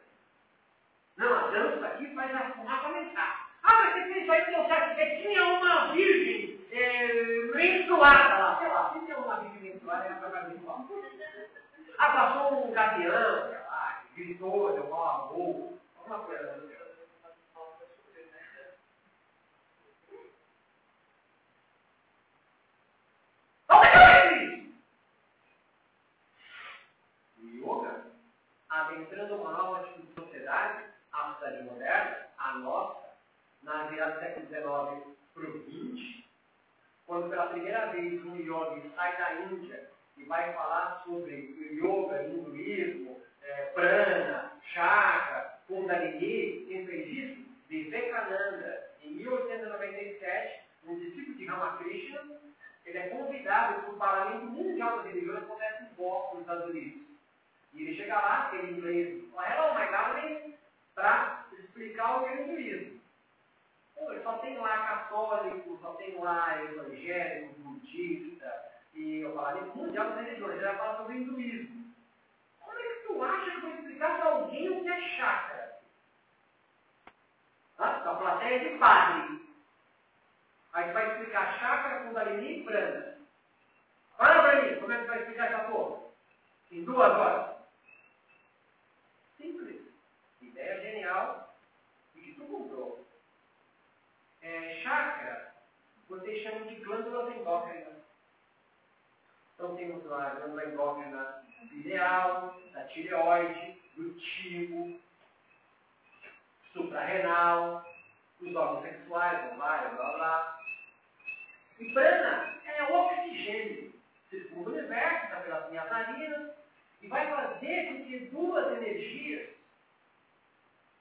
Não, a dança aqui faz a fumaça aumentar. Ah, mas você fez aí deu certo. É, tinha uma virgem é, menstruada lá. Sei lá, se tinha uma virgem menstruada, era para menstruar. Ah, passou um gavião, sei lá, gritou, deu mal a boca. Alguma coisa assim. yoga, adentrando uma nova tipo de sociedade, moderna, a nossa, na virada do século XIX para o XX, quando pela primeira vez um yogi sai da Índia e vai falar sobre yoga, hinduísmo, é, prana, chakra, kundalini, quem fez isso? Vivekananda, em 1897, um discípulo de Ramakrishna, ele é convidado para o Parlamento Mundial das Religiões, acontece em Boston, nos Estados Unidos. E ele chega lá, tem inglês, hello my darling, para explicar o hinduísmo. Pô, só tem lá católico, só tem lá evangélico, budista, e eu falo mundial das religiões, ele vai falar sobre hinduísmo. Como é que tu acha que eu vou explicar para alguém o que é chakra? Ah, a plateia de padre. Aí vai explicar chakra, kundalini e prana. Fala para mim, como é que vai explicar essa porra? Em duas horas. Simples. Ideia genial e que tu comprou. É, chakra, vocês chamam de glândulas endócrinas. Então temos lá a glândula endócrina pineal, da tireoide, do timo, suprarrenal, os órgãos sexuais, ovário, blá blá. E prana é o oxigênio. Circula o universo, está pelas minhas narinas, e vai fazer com que duas energias,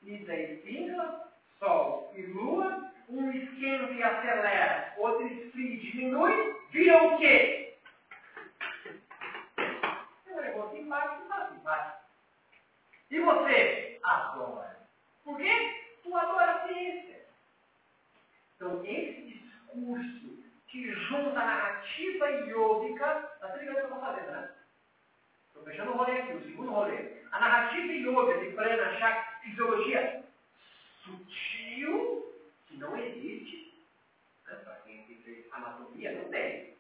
Ida e Pingla, Sol e Lua, um esquenta e acelera, outro esfria diminui, vira o quê? Um negócio simpático, tá simpático. E você? Adora. Por quê? Tu adora a ciência. Então, esse discurso que junta a narrativa iógica, tá ligado o que eu estou fazendo, né? Estou fechando o rolê aqui, o segundo rolê. A narrativa yoga de prana, chakra, fisiologia sutil, que não existe. Né? Para quem fez anatomia, não tem.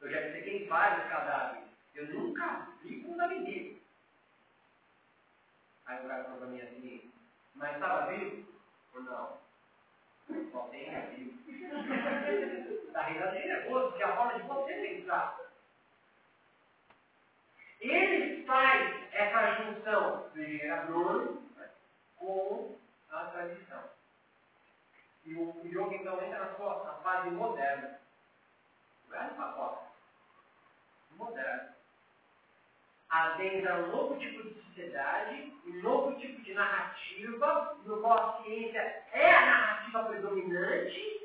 Eu já dissequei vários cadáveres. Eu nunca vi com ninguém. Aí o cara falou para mim assim, mas estava vivo? Ou não? Só tem vivo. Está risada de nervoso, porque a forma de você pensar. Ele faz essa junção do engenheiro agrônomo com a tradição. E o, o yoga então entra na sua na fase moderna. Velho pacote. Moderno. Adentra um novo tipo de sociedade, um novo tipo de narrativa, no qual a ciência é a narrativa predominante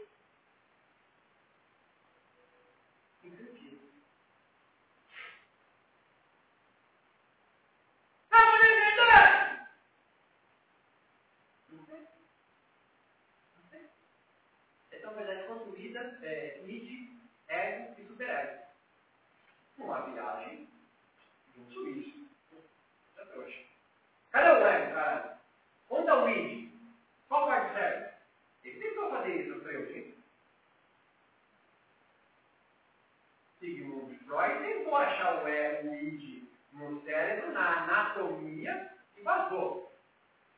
verdade, construída é, id, ego e superego. Uma viagem de um suíço. Até hoje. Cadê o ego, cara? Onde está o id? Qual parte serve? Ele tentou fazer isso para eu, gente. Sigmund Freud tentou achar o ego, o id, no cérebro, na anatomia, e vazou.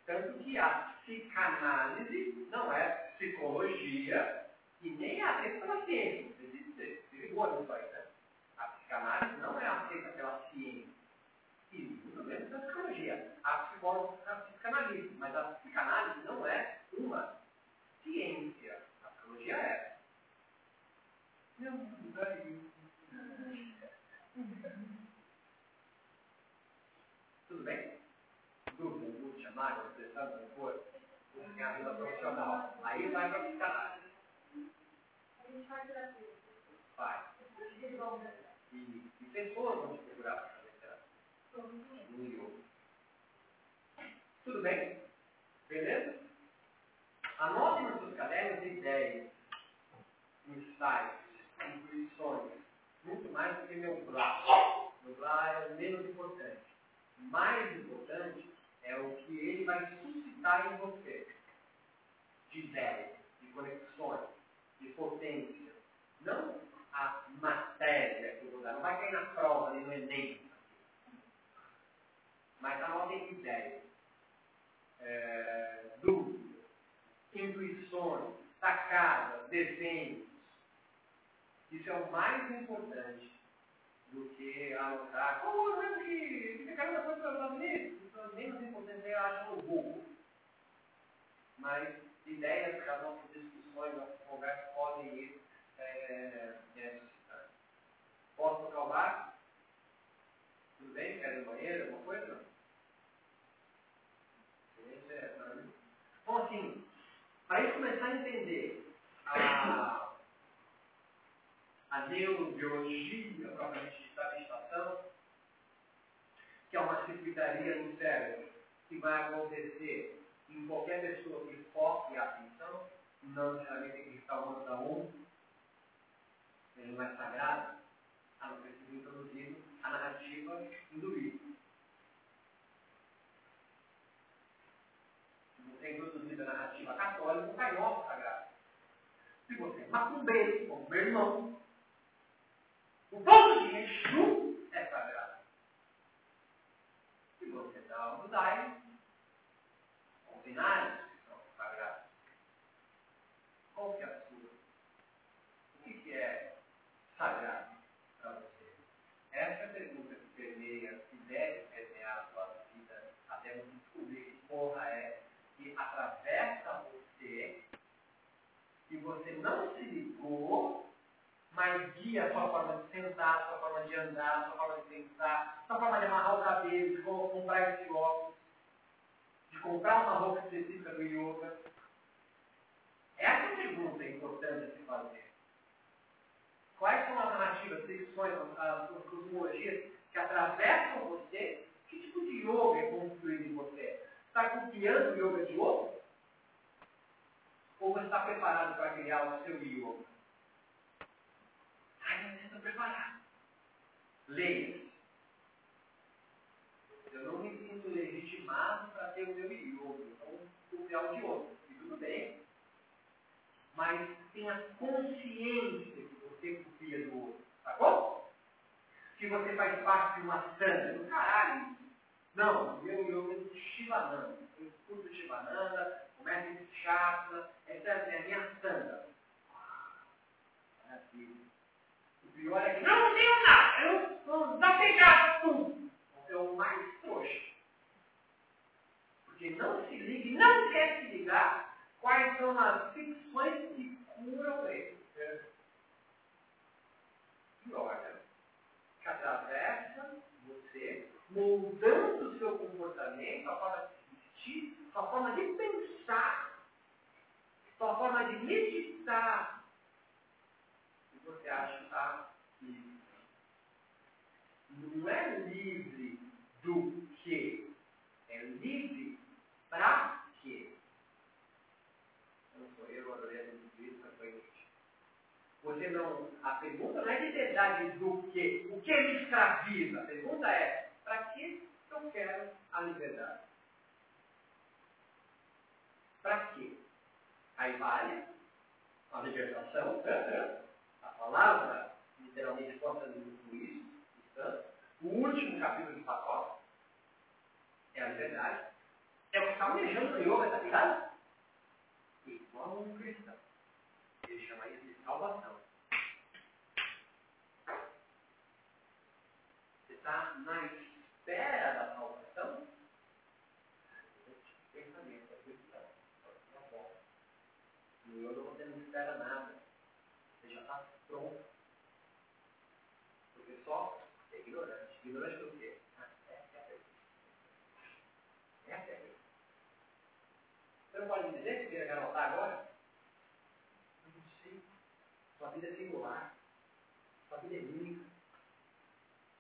Tanto que a psicanálise não é psicologia, e nem é aceita pela ciência. Você ligou nisso aí, né? A psicanálise não é aceita pela ciência. E muito menos pela psicologia. A psicóloga é a psicanálise, mas a psicanálise não é uma ciência. A psicologia é. Não, daí. Tudo bem? Grupo, vou chamar, você sabe como for? Tem a vida profissional. Aí vai para a psicanálise gente faz terapia. Faz. E, e pessoas vão te procurar No yoga. Tudo bem? Beleza? Anote nos seus cadernos ideias, insights, intuições. Muito mais do que meu blá. Meu blá é o menos importante. Mais importante é o que ele vai suscitar em você. De ideias, de conexões, de potência. Não a matéria Não vai cair na prova, nem no Enem. Mas anotem ideias. É, dúvidas, intuições, sacadas, desenhos. Isso é o mais importante do que anotar. Como eu lembro que fica cada coisa para os Estados Unidos? Os Estados Unidos, importante, eu acho no Google. Mas ideias, uma discussões, conversas podem ir é, é, Posso barco? Tudo bem? Quer ir no banheiro? Alguma coisa? Então, assim, para gente começar a entender a, a neurobiologia propriamente da meditação, que é uma circuitaria no cérebro que vai acontecer em qualquer pessoa que foque a atenção, não necessariamente tem que estar uma da um, ele não é sagrado, introduzido a narrativa hinduísta. Você introduzida a narrativa católica, o Pai Nosso sagrado. Se você é macumbeiro, como meu irmão, o ponto de Exu é sagrado. Se você dá um judaico, os binários são sagrados. Qual que é a sua? O que, que é sagrado para você? Essa é a pergunta que permeia, que deve permear a sua vida até você descobrir que porra é que atravessa você e você não se ligou, a sua forma de sentar, a sua forma de andar, a sua forma de pensar, a sua forma de amarrar o cabelo, de comprar esse óculos, de comprar uma roupa específica do yoga. Essa pergunta é importante se fazer. Quais são as narrativas, ficções, as cosmologias que atravessam você? Que tipo de yoga é construído em você? Está copiando o yoga de outro? Ou você está preparado para criar o seu yoga? Eu estou preparado. Leia. Eu não me sinto legitimado para ter o meu yoga. Então, vou criar de outro. E tudo bem. Mas tenha consciência que você copia do outro. Tá bom? Se você faz parte de uma santa, do caralho. Não, meu yoga é Shivananda. Eu curto Shivananda, começa em chakra, essa é a minha santa. Maravilha. O pior é que não tenho nada, eu sou desapegado tudo. É o mais trouxa. Porque não se liga e não quer se ligar quais são as ficções que curam ele. Que olha, que atravessa você, moldando o seu comportamento, a forma de vestir, a forma de pensar, a forma de meditar. Você acha que está livre. Não é livre do que, é livre para quê? Não sou eu, adorei a isso, mas foi Você não. A pergunta não é de verdade do que. O que me escraviza? A pergunta é: para que eu quero a liberdade? Para quê? Aí vale a libertação, palavra, literalmente, posta no isso, o último capítulo do pacote é a liberdade. É o que está almejando no yoga, tá ligado? Igual um cristão. Ele chama isso de salvação. Você está na espera da salvação? Pensamento, é cristão. Bom. No yoga você não espera nada. Você pronto. Porque só é ignorante. Ignorante do quê? Essa é a pergunta. É a pergunta. Você não pode dizer que queira anotar agora? Eu não sei. Sua vida é singular. Sua vida é única.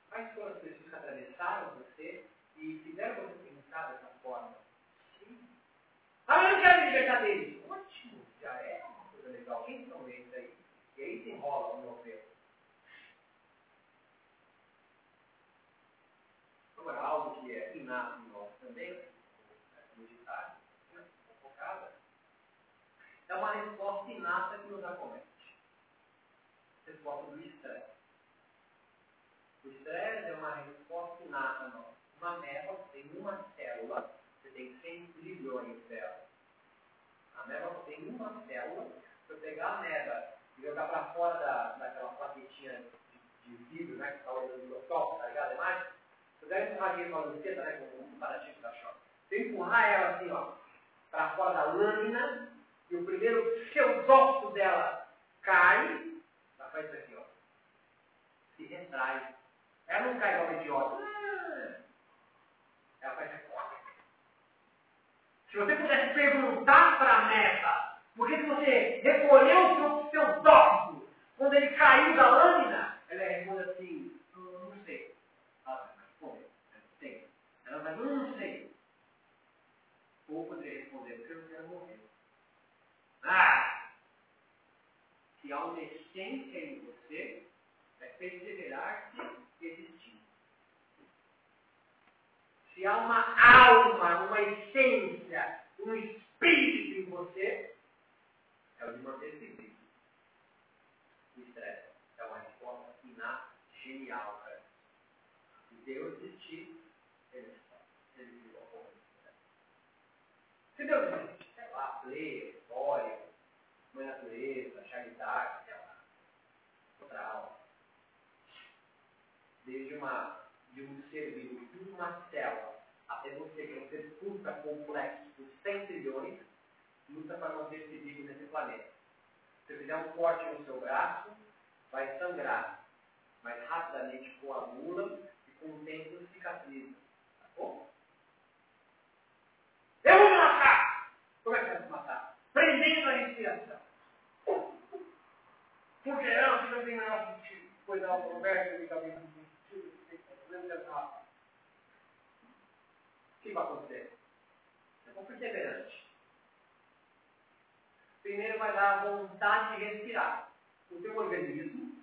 Quais foram as pessoas que atravessaram você e fizeram você pensar dessa forma. Sim. Ah, mas eu não quero me libertar deles. Ótimo, já é uma coisa legal. Quem são eles aí? E aí se enrola no novelo. Agora, algo que é inato em nós também, meditar, focada, é uma resposta inata que nos acomete. Resposta do estresse. O estresse é uma resposta inata nossa. Uma ameba tem uma célula, você tem 100 trilhões de células. A ameba tem uma célula, se eu pegar a ameba e jogar para fora da, daquela plaquetinha de, de vidro, né, que está olhando no microscópio, tá ligado? A imagem? Se eu der empurradinha com a né, com um comparativo da choque, se eu empurrar ela assim, ó, para fora da lâmina, e o primeiro pseudócito dela cai, ela faz isso aqui, ó. Se retrai. Ela não cai igual uma idiota. Ela faz assim. Se você pudesse perguntar para a meta, por que, você recolheu o seu, seu dócito quando ele caiu da lâmina? Ela responde assim, não, sei. Ela não sei. Ela vai, não sei. Ou poderia responder, porque eu não quero morrer. Se há uma essência em você, é perseverar-se existindo. Se há uma alma, uma essência, um espírito em você, é o de manter-se vivo. O estresse é uma resposta inata, genial para isso. Se Deus existir, ele está. Ele a Se Deus existir, sei lá, play, mãe natureza, charidade, sei lá, outra alma. Desde uma, de um ser vivo, uma célula, até você, que é um ser ultra complexo, por 100 trilhões, luta para manter-se vivo nesse planeta. Se você fizer um corte no seu braço, vai sangrar, mas rapidamente coagula e com o tempo cicatriza. Tá bom? Eu vou matar! Como é que vai se matar? Prendendo a respiração. Por que não? Se não tem nada de coisa ao conversa, fica bem sentido, tem problema rápido. O que vai acontecer? É com perseverante. Primeiro vai dar a vontade de respirar. O teu organismo,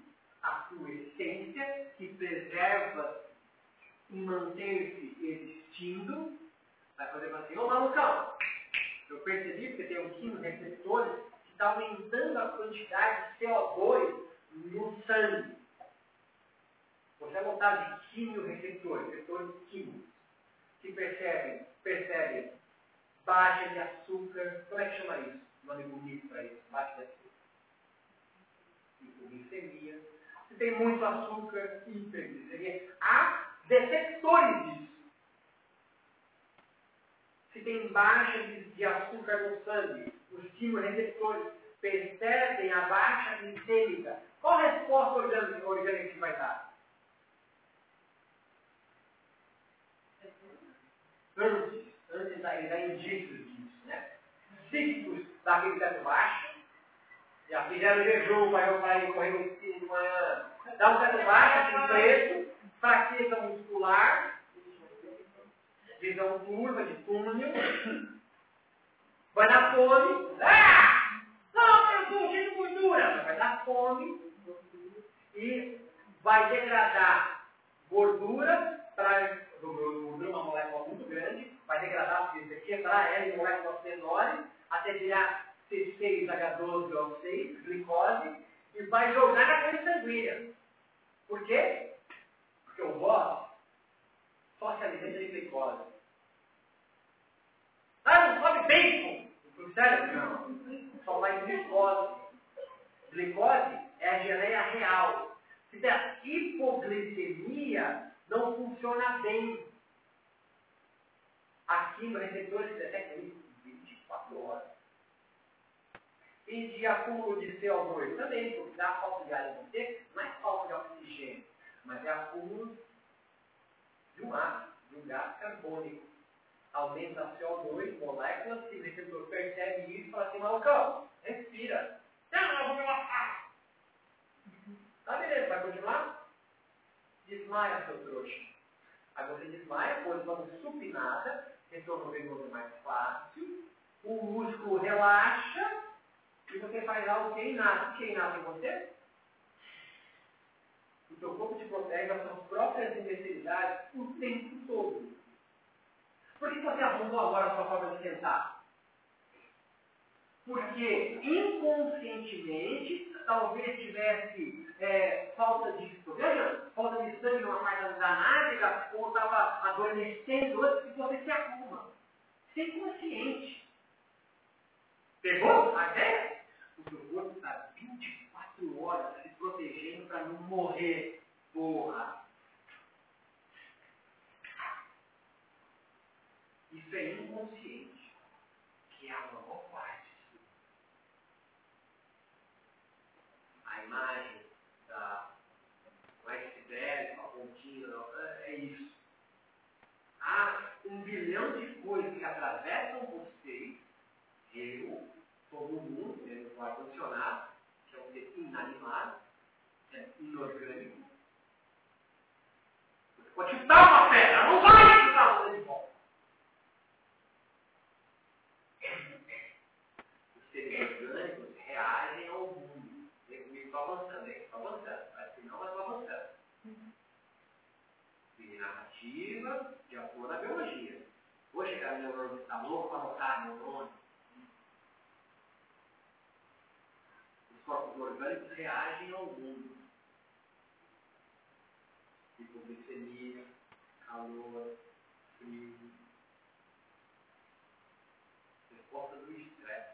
a sua essência, que preserva e manter-se existindo, vai fazer assim, ô malucão, eu percebi que tem um químico receptores está aumentando a quantidade de CO2 no sangue. Você vai botar de quimio-receptores, receptores químicos, que percebem, percebem baixa de açúcar, como é que chama isso? Nome bonito para isso, baixa de açúcar. Hipoglicemia. Se tem muito açúcar, hiperglicemia. Há detectores disso. Se tem baixa de, de açúcar no sangue, os quimioreceptores percebem a baixa glicêmica. Qual a resposta orgânica, orgânica vai dar? Antes, antes da, da indícios disso, né? Ciclos daquele teto baixo, já fizeram jejum para eu sair correndo de manhã, dá um teto baixo, assim, preto, fraqueza muscular, visão curva de túnel, vai dar fome, ah! Não, estou cheio de gordura, vai dar fome e vai degradar gordura para gordura, uma molécula muito grande, vai degradar, quebrar ela em moléculas menores, até virar C6H12O6, glicose, e vai jogar na corrente sanguínea. Por quê? Porque o voz só se alimenta de glicose. Ah, não come bacon? Pro cérebro? Não. Só vai glicose. Glicose é a geleia real. Se der hipoglicemia, não funciona bem. Aqui no receptor se detecta isso 24 horas. E de acúmulo de CO2 também, porque dá falta de ar em você, não é falta de oxigênio, mas é acúmulo de um ar, de um gás carbônico. Aumenta a CO2, moléculas, se o receptor percebe isso e fala assim, malucão, respira. Não, eu vou me matar. Tá beleza, vai continuar? Desmaia, seu trouxa. Aí você desmaia, posição supinada, retorno mais fácil, o músculo relaxa e você faz algo que é inato. O que é inato em você? O seu corpo te protege das suas próprias imbecilidades o tempo todo. Por que você arrumou agora a sua forma de sentar? Porque inconscientemente talvez tivesse é, falta de veja, falta de sangue numa parte da náusea, ou estava adormecendo antes que você se arruma. Ser consciente. Pegou a ideia? O seu corpo está 24 horas se protegendo para não morrer. Porra! Isso é inconsciente, que é a maior parte. A imagem da o iceberg, a pontinha, é isso. Há um bilhão de coisas que atravessam vocês, eu, todo mundo, dentro do ar-condicionado, que é um ser inanimado, é inorgânico. Você pode chutar uma pedra, não vai chutar você de volta. Os seres orgânicos reagem ao mundo. Estou avançando, hein? Estou avançando. Parece que não, mas estou avançando. Tem narrativa de acordo na biologia. Vou chegar no neurônio que está louco para anotar neurônio. Os corpos orgânicos reagem ao mundo. Hipoglicemia, calor, frio. Resposta do estresse.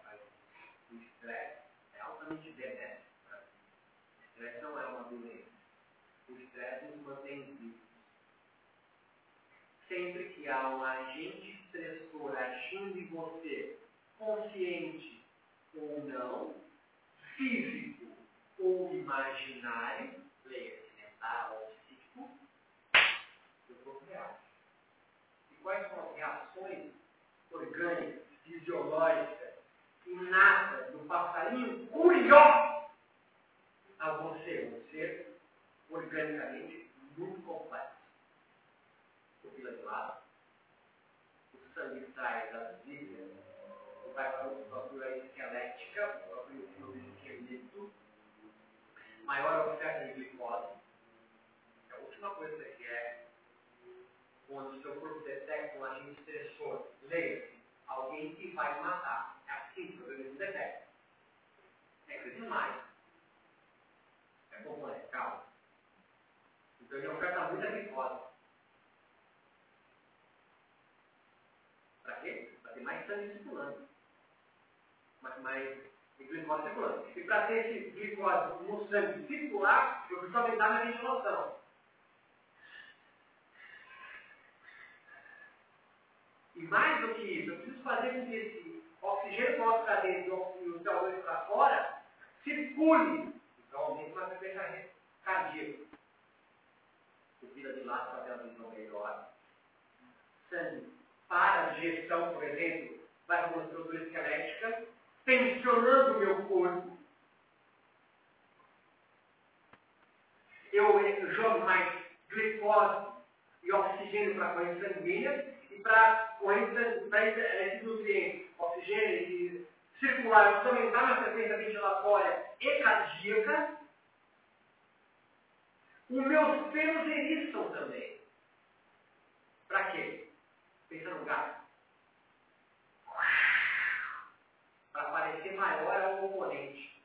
O estresse é altamente benéfico para mim. O estresse não é uma doença. O estresse nos mantém vivos. Sempre que há um agente estressor agindo em você, consciente ou não, físico ou imaginário, leia-se mental ou psíquico, eu corpo reage. E quais são as reações orgânicas, fisiológicas, inatas do passarinho curioso a você, um ser organicamente muito complexo? Pupila de lado, o sangue sai da vesícula, vai para a esquelética, o próprio fluido esqueleto, maior oferta de glicose. É a última coisa que é onde o seu corpo detecta um agente estressor. Leia-se, alguém que vai matar. É assim que o organismo detecta. É que demais. É complexo, calma. Então ele oferta muita glicose. Para quê? Circulando. Mais, mais glicose circulando. E para ter esse glicose no sangue circular, eu preciso aumentar minha ventilação. E mais do que isso, eu preciso fazer com que esse oxigênio volte para dentro e o CO2 para fora circule. Então aumenta a frequência cardíaca. Subida de lado para ter uma visão melhor. Sangue para digestão, por exemplo, vai para uma estrutura esquelética, tensionando o meu corpo. Eu jogo mais glicose e oxigênio para a corrente sanguínea e para esses nutrientes, oxigênio e circular, aumentar minha frequência ventilatória e cardíaca. Os meus pelos eriçam também. Para quê? Pensa no gato. Para parecer maior ao oponente.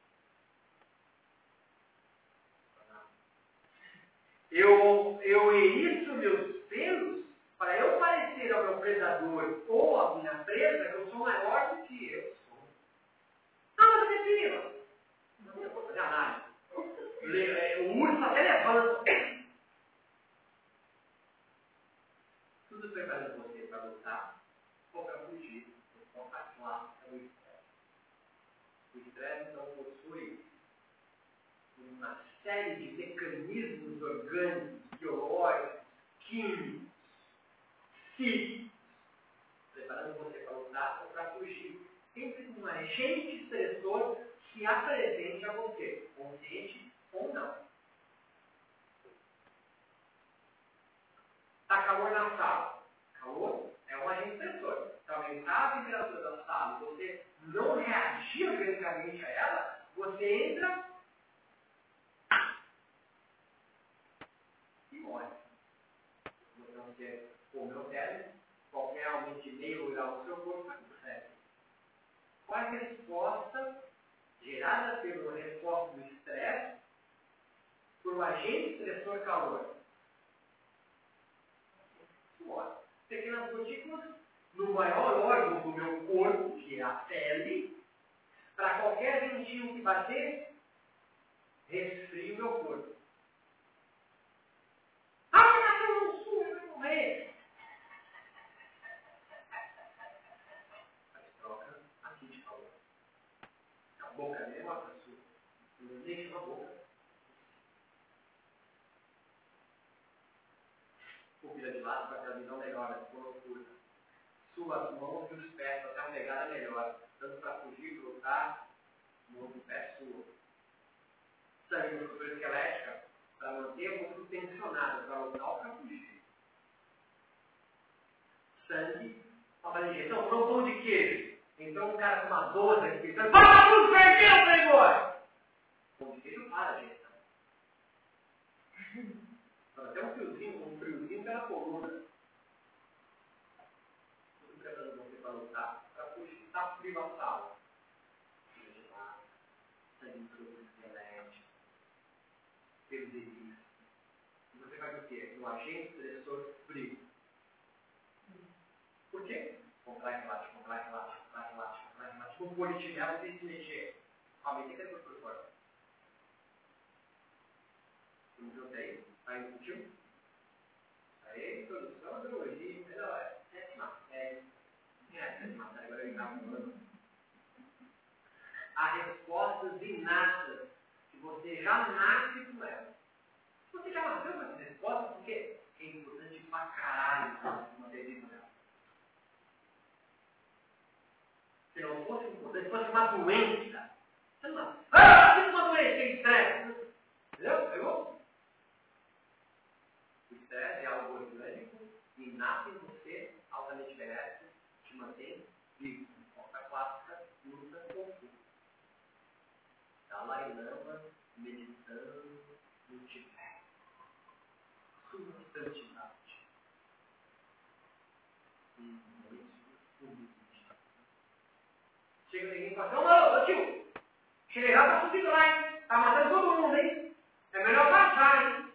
Eu, eu eriço meus pelos para eu parecer ao meu predador ou à minha presa que eu sou maior do que eu sou. Não, mas você pila. Não, eu vou fazer análise. entrega, então, possui uma série de mecanismos orgânicos, biológicos, químicos, físicos, preparando você para lutar ou para fugir. Sempre com um agente estressor que apresente a você, consciente ou não. Está calor na sala. Calor é um agente estressor. Então, aumentar a temperatura da sala, não reagir organicamente a ela, você entra e morre. Então, quer comer o meu cérebro, qualquer aumento de meio grau do seu corpo, vai para. Qual é a resposta gerada pela resposta do estresse por um agente estressor calor? Morre. Pequenas gotículas no maior órgão do meu corpo, que é a pele, para qualquer ventinho que bater, resfria o meu corpo. Ah, mas eu não sou, eu vou morrer. Mas troca aqui de calor. A boca dele é uma pessoa. Não deixa a boca. Pupila de lado que a visão melhora, se loucura. Suas mãos e os pés para ter uma pegada melhor tanto para fugir, lutar, no pé sua. Sangue musculatura esquelética, para manter o músculo tensionado, para lutar ou para fugir. Sangue, para injeção, não pão de queijo. Então um cara com uma 12 aqui, pensando, para tudo, perdeu, playboy! Pão de queijo para a injeção. Até um friozinho, um friozinho pela coluna. Tudo preparando você para lutar, para fugir. Está frio a sala. Sangue esquelético. Pelo delírio. E você faz o quê? Um agente estressor frio. Por quê? Comprar relaxa, comprar relaxa, comprar relaxa, comprar relaxa. Como politinela sem se mexer. A medida que por fora. Não viu daí? Aí inútil? Aí, introdução, biologia, melhor. Sétima série. É, sétima série, agora eu estava. Há respostas inatas que você já nasce com elas. Você já nasceu com essas respostas porque é importante pra caralho vez com elas. Se não fosse importante, fosse uma doença. Você não nasce. Ah, eu uma doença, tem estresse. Entendeu? Pegou? O estresse é algo orgânico, inato em você, altamente benéfico, te mantém vivo. Conta clássica, luta ou fuga. Está lá em lama, meditando no Tibete. Substantidade. E muito Chega ninguém e fala assim, ô, ô tio, cheguei lá, subindo lá, hein? Tá matando todo mundo, hein? É melhor passar, hein?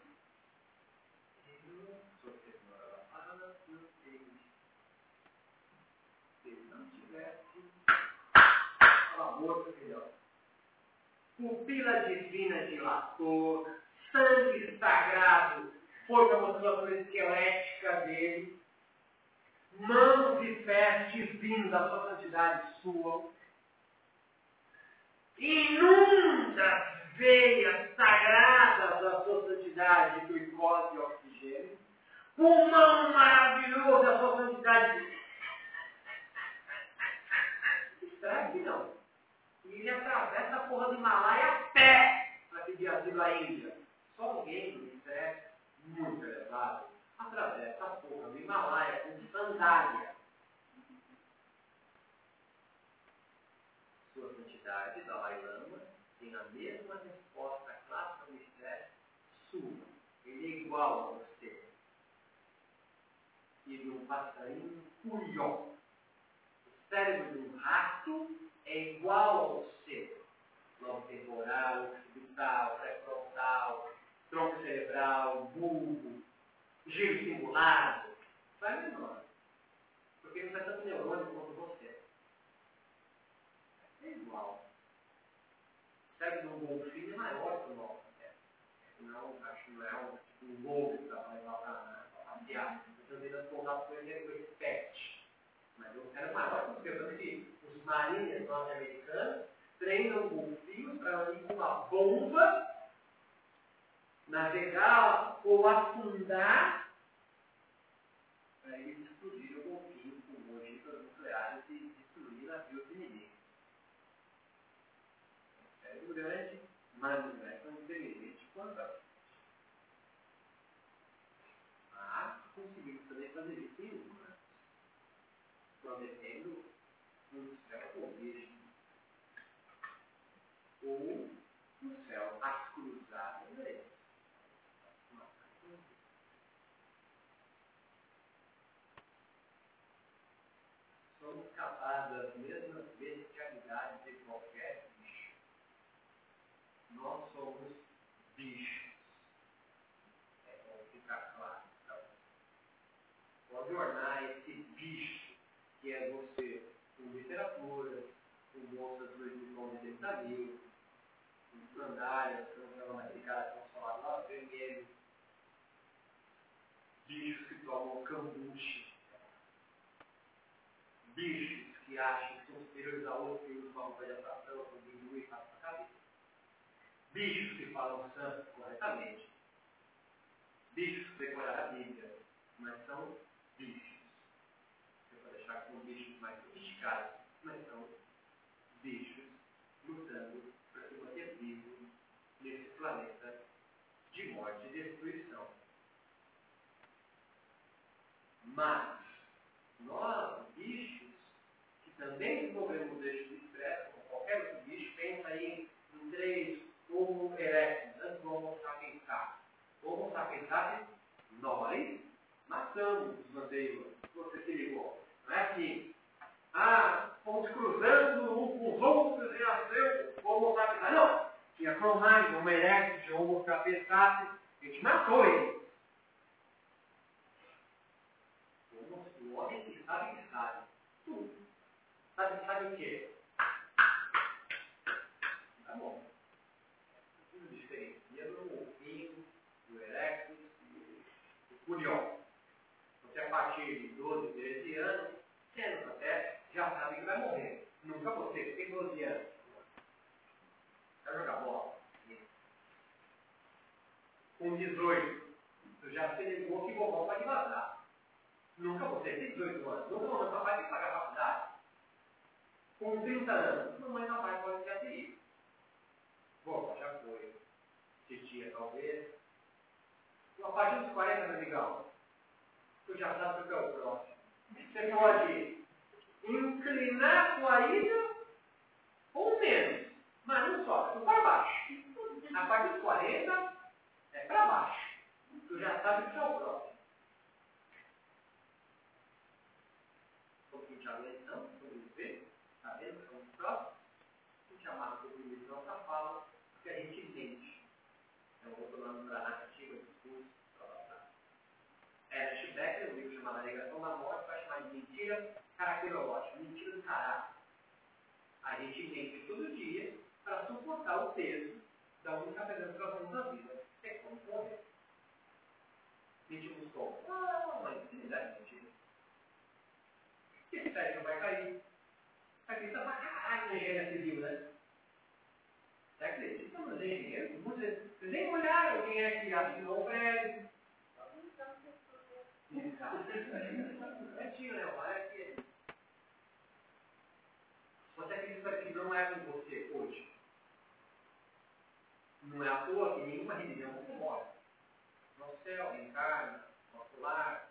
Pupila divina dilatou, sangue sagrado foi a musculatura esquelética dele, mãos e pés divinos da sua santidade suam, inunda as veias sagradas da sua santidade, glicose e oxigênio, pulmão maravilhoso da sua santidade. Estrague não. E ele atravessa a porra do Himalaia a pé para pedir asilo à Índia. Só alguém com estresse muito elevado atravessa a porra do Himalaia com sandália. Sua santidade, Dalai Lama, tem a mesma resposta clássica do estresse sua. Ele é igual a você. E de um passarinho curió. O cérebro de um rato é igual ao seu. Lobo temporal, occipital, pré-frontal, tronco cerebral, bulbo, giro simulado, vai menor. Porque não vai tanto neurônio quanto você. É igual. O cérebro um golfinho é maior que o nosso cérebro. Não, acho que não é um, um lobo que vai levar para passear. Às vezes, com ele com esse pet. Mas o cérebro é maior que o seu. Que os marinhas norte-americanos treinam golfinhos para ir com uma bomba navegar ou afundar para eles explodir o golfinho com ogivas nucleares e destruir navios inimigos. É grande, mas não é tão inteligente quanto a Mas conseguimos também fazer isso em humanos, prometendo um céu com Ou capazes das mesmas bestialidades de qualquer bicho. Nós somos bichos. É bom ficar claro. Então, pode ornar esse bicho que é você com literatura, com bolsas do Edson de 30 mil, com sandálias, com naquele cara consolado lá vermelho, bichos que tomam cambuche bichos que acham que são superiores a outros uma roupa de atração, com vinho e passa na cabeça. Bichos que falam santo corretamente. Bichos que decoraram a Bíblia, mas são bichos. Eu vou deixar com bichos mais sofisticados, mas são bichos lutando para se manter vivo nesse planeta de morte e destruição. Mas, nós, também desenvolvemos este estresse, como qualquer outro bicho, pensa aí em três Homo erectus, antes do Homo sapiens sapiens. Homo sapiens sapiens, nós matamos os mandeiros. Você se ligou. Não é assim. Ah, fomos cruzando um com os outros e nasceu Homo sapiens. Não. Tinha clonagem, Homo erectus, Homo sapiens sapiens. A gente matou ele. O homem que sabe que sabe. Tudo. Sabe, sabe o quê? Tá bom. Tudo diferencia do ovinho, do erectus do curió. Você, a partir de 12, 13 anos, sendo até, já sabe que vai morrer. Nunca você, que tem 12 anos. Vai jogar bola? Com 18, você já se ligou que vovó pode vazar. Nunca você tem 18 anos. Nunca tem que pagar com 30 anos, mamãe e papai podem ter ateísmo. Bom, já foi. Titia, talvez. A partir dos 40, meu amigão, tu já sabe o que é o próximo. Você pode inclinar sua ida ou menos, mas não só, tu para baixo. A partir dos 40, é para baixo. Tu já sabe o que é o próximo. Um pouquinho de atenção sabendo que somos próximos, o chamado compromisso de nossa fala, que a gente entende. É um outro nome para a narrativa, discurso. Ernest Becker, um livro chamado A Negação da Morte, vai chamar de mentira caracterológica, mentira do caráter. A gente mente todo dia para suportar o peso da única apresentação da vida. É como morrer. Mentimos como? Ah, uma infinidade de mentiras. Esse prédio vai cair acredita pra caralho na engenharia civil, né? Você acredita nos engenheiros? Vocês nem olharam quem é que assinou o prédio. É tio, né? Olha que você acredita que não é com você hoje? Não é à toa que nenhuma religião morre. No céu, encarna, nosso lar,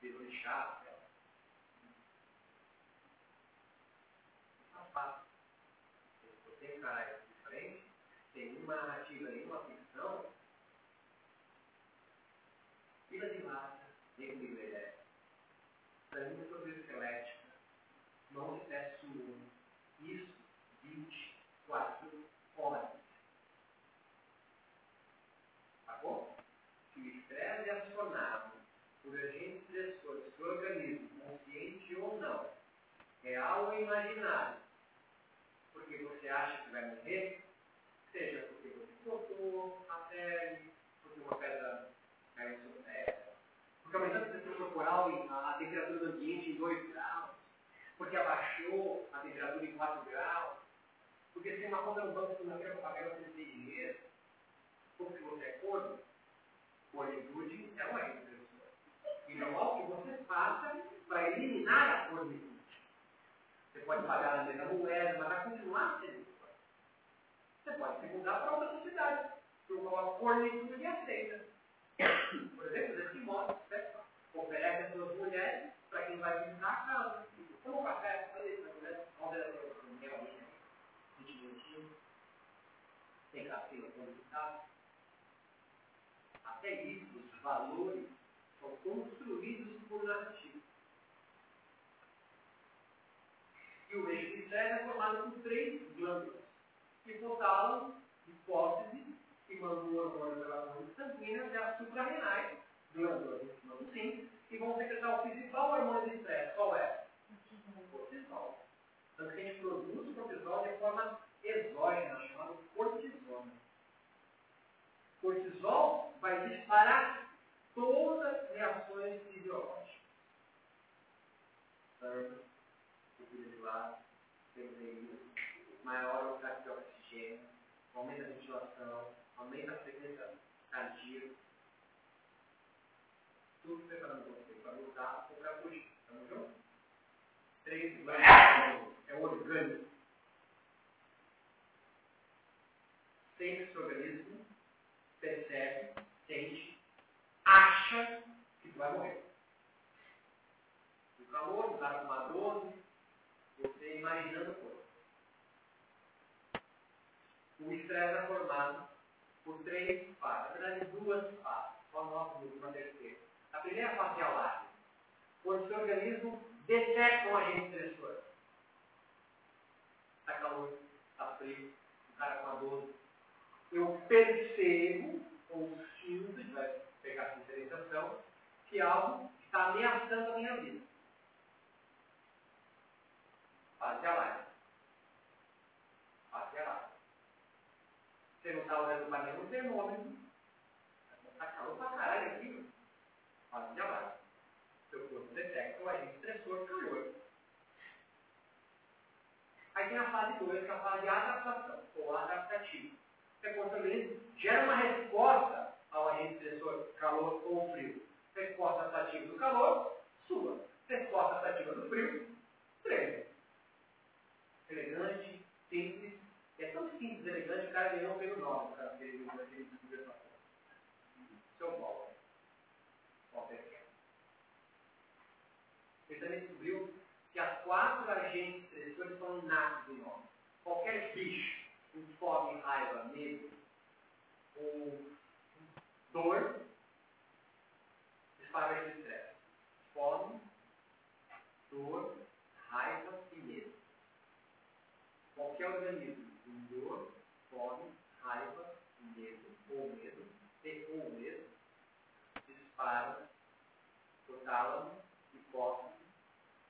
virou chato. Não fácil. Se você encarar isso de frente, tem uma narrativa aí, uma ficção, fila de massa, nem comigo ideia. Sangue sobre esquelética, mão de pé sumo. Isso, 24 horas. Sacou? Se o estresse é acionado por agentes estressores do organismo, consciente ou não, real ou imaginário, porque você acha que vai morrer, seja porque você cortou a pele, porque uma pedra caiu sobre terra, porque aumentou a temperatura corporal, a, a temperatura do ambiente em 2 graus, porque abaixou a temperatura em 4 graus, porque se uma conta no banco segunda-feira para pagar você tem dinheiro, porque você é corno, cornitude é uma restrição. E não é o que você faça para eliminar a cornitude. Você pode pagar a mesma moeda, mas vai continuar sendo Você pode se mudar para outra sociedade, para uma cornitude aceita. Por exemplo, os esquimós, né? oferece as suas mulheres para quem vai visitar a casa. Toma um café, olha isso, né? Olha essa mulher, 20 minutinhos. Tem café, está. Até isso, os valores construídos por narrativa. E o eixo de é formado por três glândulas, hipotálamo, hipófise, que mandam o hormônio pelas glândulas sanguíneas, e as suprarrenais, glândulas em cima do rim, que vão secretar o principal hormônio de estresse. Qual é? O cortisol. Tanto que a gente produz cortisol de forma exógena, chamada cortisona. Cortisol vai disparar todas as reações fisiológicas. Sangue, subida de lado, PVI, maior oxidade de oxigênio, aumenta a ventilação, aumenta a frequência cardíaca. Tudo preparando você para lutar ou para fugir. Estamos juntos? Três glândulas é orgânico. Sempre esse organismo percebe, sente, acha que tu vai morrer. O calor, o cara com uma 12, você imaginando coisa. O estresse é formado por três fases, na verdade duas fases, só nós uma terceira. A primeira fase é a alarme, onde o seu organismo detecta um agente estressor. Está calor, está frio, o cara com a 12. Eu percebo, ou sinto, a gente vai pegar essa diferenciação, que algo está ameaçando a minha vida. Fase de alarme. Fase de alarme. Você não está olhando para nenhum termômetro. Está calor para caralho aqui. Fase de alarme. Seu corpo detecta o agente estressor calor. Aí tem a fase 2, que é a fase de adaptação, ou adaptativa. É quando o organismo gera uma resposta ao agente estressor, calor ou frio. Resposta adaptativa do calor, sua. Resposta adaptativa do frio, treino. Elegante, simples. É tão simples e elegante, o cara ganhou pelo nome, cara, que ele ele descobriu essa coisa. Seu Paulo. Walter Ele também descobriu que as quatro agentes estressores são inatos em nós. Qualquer bicho com fome, raiva, medo ou dor dispara esse estresse. Fome, dor, raiva e medo. Qualquer organismo dor, fome, raiva, medo ou medo, e ou medo, dispara o tálamo, hipófise,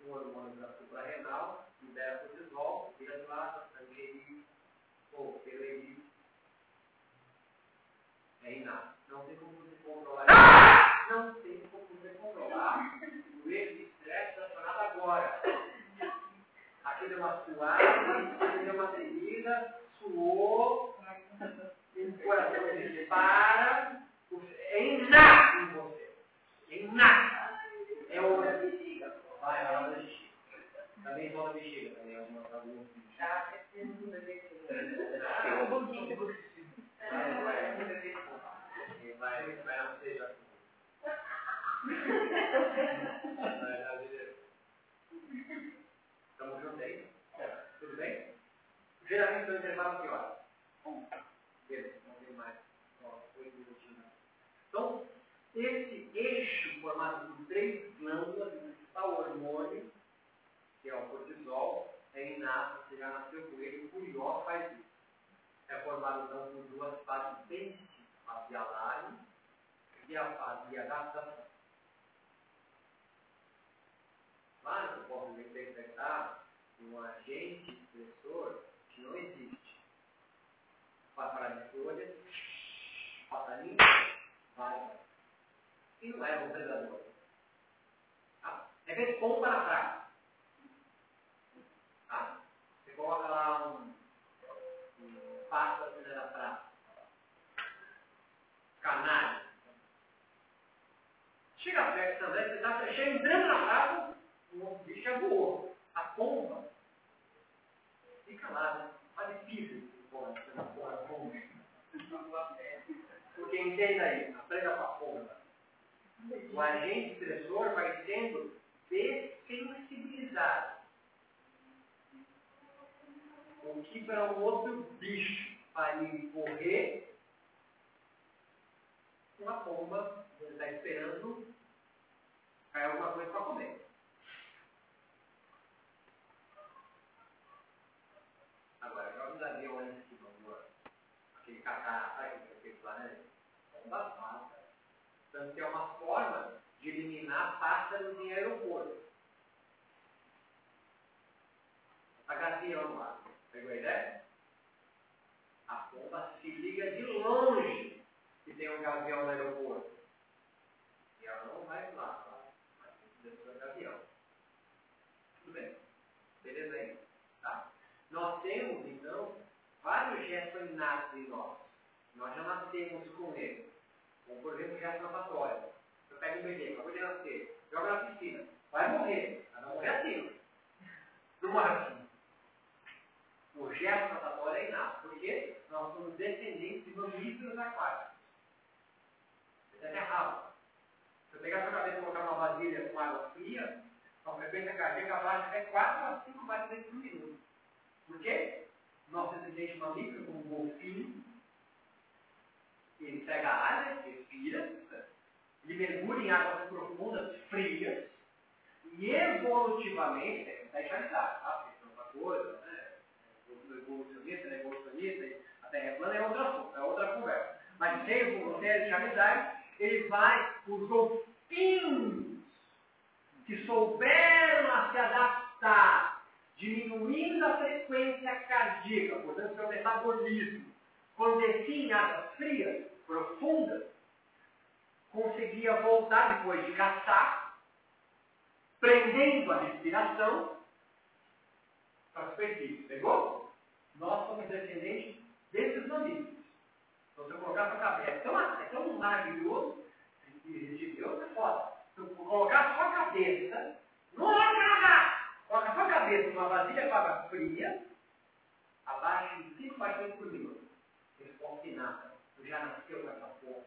um hormônio da suprarrenal, libera cortisol, vira plasma, sangue ou pelo é inato. Não tem como você controlar isso. Não tem como você controlar o erro de estresse relacionado agora. Aqui deu uma suada, aqui deu uma tremida, suou, o coração dispara. É inato em você. É inato. É o. Vai, vai lá bexiga. Também só na bexiga, também algumas alguns. Tá, preciso beber Tem um pouquinho. Vai, vai, vai não seja. Estamos juntos aí? Tudo bem? Geralmente eu intervalo que horas? Beleza, não tem mais. Então, esse eixo formado por três glândulas, o principal hormônio, que é o cortisol, é inato, você já nasceu com ele, o curió faz isso. É formado então por duas fases bem distintas, a fase alarme e a fase de adaptação. Claro que eu posso interpretar um agente estressor que não existe. Parar de folhas, passarinho, vai. E não é um predador. Tá? É ver pompa na praia. Tá? Você coloca lá um, um pássaro na praia. Canário. Chega perto também, você está chega entrando na praia, o bicho já voou. A pomba fica lá, né? Quase pisa. Porra, porra, pomba. Porque entenda aí, aprenda com a pomba. O agente estressor vai sendo dessensibilizado. O que para um outro bicho vai correr, uma pomba, ele está esperando cai alguma coisa para comer. Agora, joga os aviões em cima do aquele cacá, sabe aquele planeta? Bomba mata. Tanto que é uma forma de eliminar pássaros em aeroporto. A gavião lá. Pegou a ideia? A pomba se liga de longe que tem um gavião no aeroporto. E ela não vai lá, ela vai dentro do gavião. Tudo bem? Beleza aí? Tá? Nós temos, então, vários gestos inatos em nós. Nós já nascemos com ele. Por exemplo, o gesto natatório. Eu pego um bebê, acabou de nascer, joga na piscina. Vai morrer. Ela vai morrer assim. Morre assim. O gesto natatório é inato. Por quê? Nós somos descendentes de mamíferos aquáticos. Isso é errado. Se eu pegar sua cabeça e colocar uma vasilha com água fria, a frequência cardíaca baixa até 4 a 5 batimentos por minuto. Por quê? Nosso descendente mamífero, como golfinho, ele pega a área, respira, ele mergulha em águas profundas, frias, e evolutivamente, é, está enxergado, tá? Porque é outra coisa, né? Evolucionista, né? Evolucionista, a Terra é plana é outra assunto, é outra conversa. Mas sem você é charidade, ele vai, os golfinhos que souberam se adaptar, diminuindo a frequência cardíaca, portanto, seu metabolismo, quando descia em águas frias, profundas, conseguia voltar depois de caçar, prendendo a respiração para a superfície. Pegou? Nós somos descendentes desses mamíferos. Então, se eu colocar sua cabeça, é tão, é tão maravilhoso, de Deus é foda. Se eu colocar sua cabeça, não para cá, coloca sua cabeça numa vasilha com água fria, abaixo de 5 batimentos por minuto. Resposta inata. Tu já nasceu com essa porra.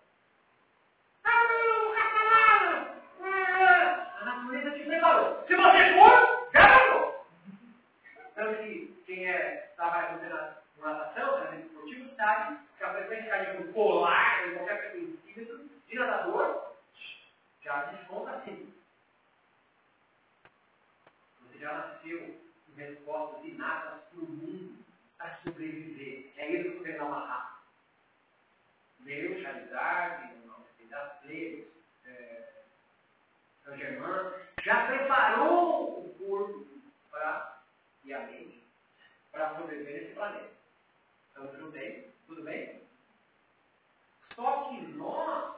A natureza te preparou. Se você for, nasceu. Tanto que quem é, estava fazendo natação, fazendo esportivo, sabe que a frequência cardíaca polar, em qualquer centímetro, de nadador, já desconta assim. Você já nasceu com respostas inatas para o mundo, para sobreviver. É isso que você não amarrar. Meu, Charizard, das leis, é, São Germain, já preparou o corpo para, e a mente para sobreviver nesse planeta. Então, tudo bem? Tudo bem? Só que nós,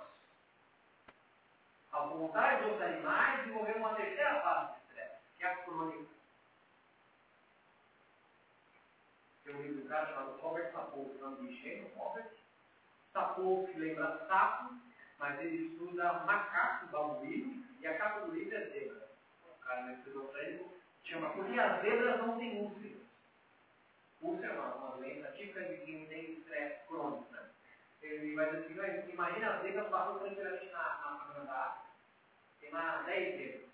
ao contrário dos animais, desenvolvemos uma terceira fase de estresse, que é a crônica. Tem um livro do cara chamado Robert Sapolsky, o nome de engenho, Robert. Sapolsky lembra sapo, mas ele estuda macaco babuíno e a capa do livro é zebra. O cara no esquizofrênico chama porque as zebras não têm úlceras. Úlcera é uma, uma doença típica de quem tem estresse crônico. Né? Ele vai dizer assim, imagina as zebras passando tranquilamente na, na, na da África. Tem lá 10 zebras.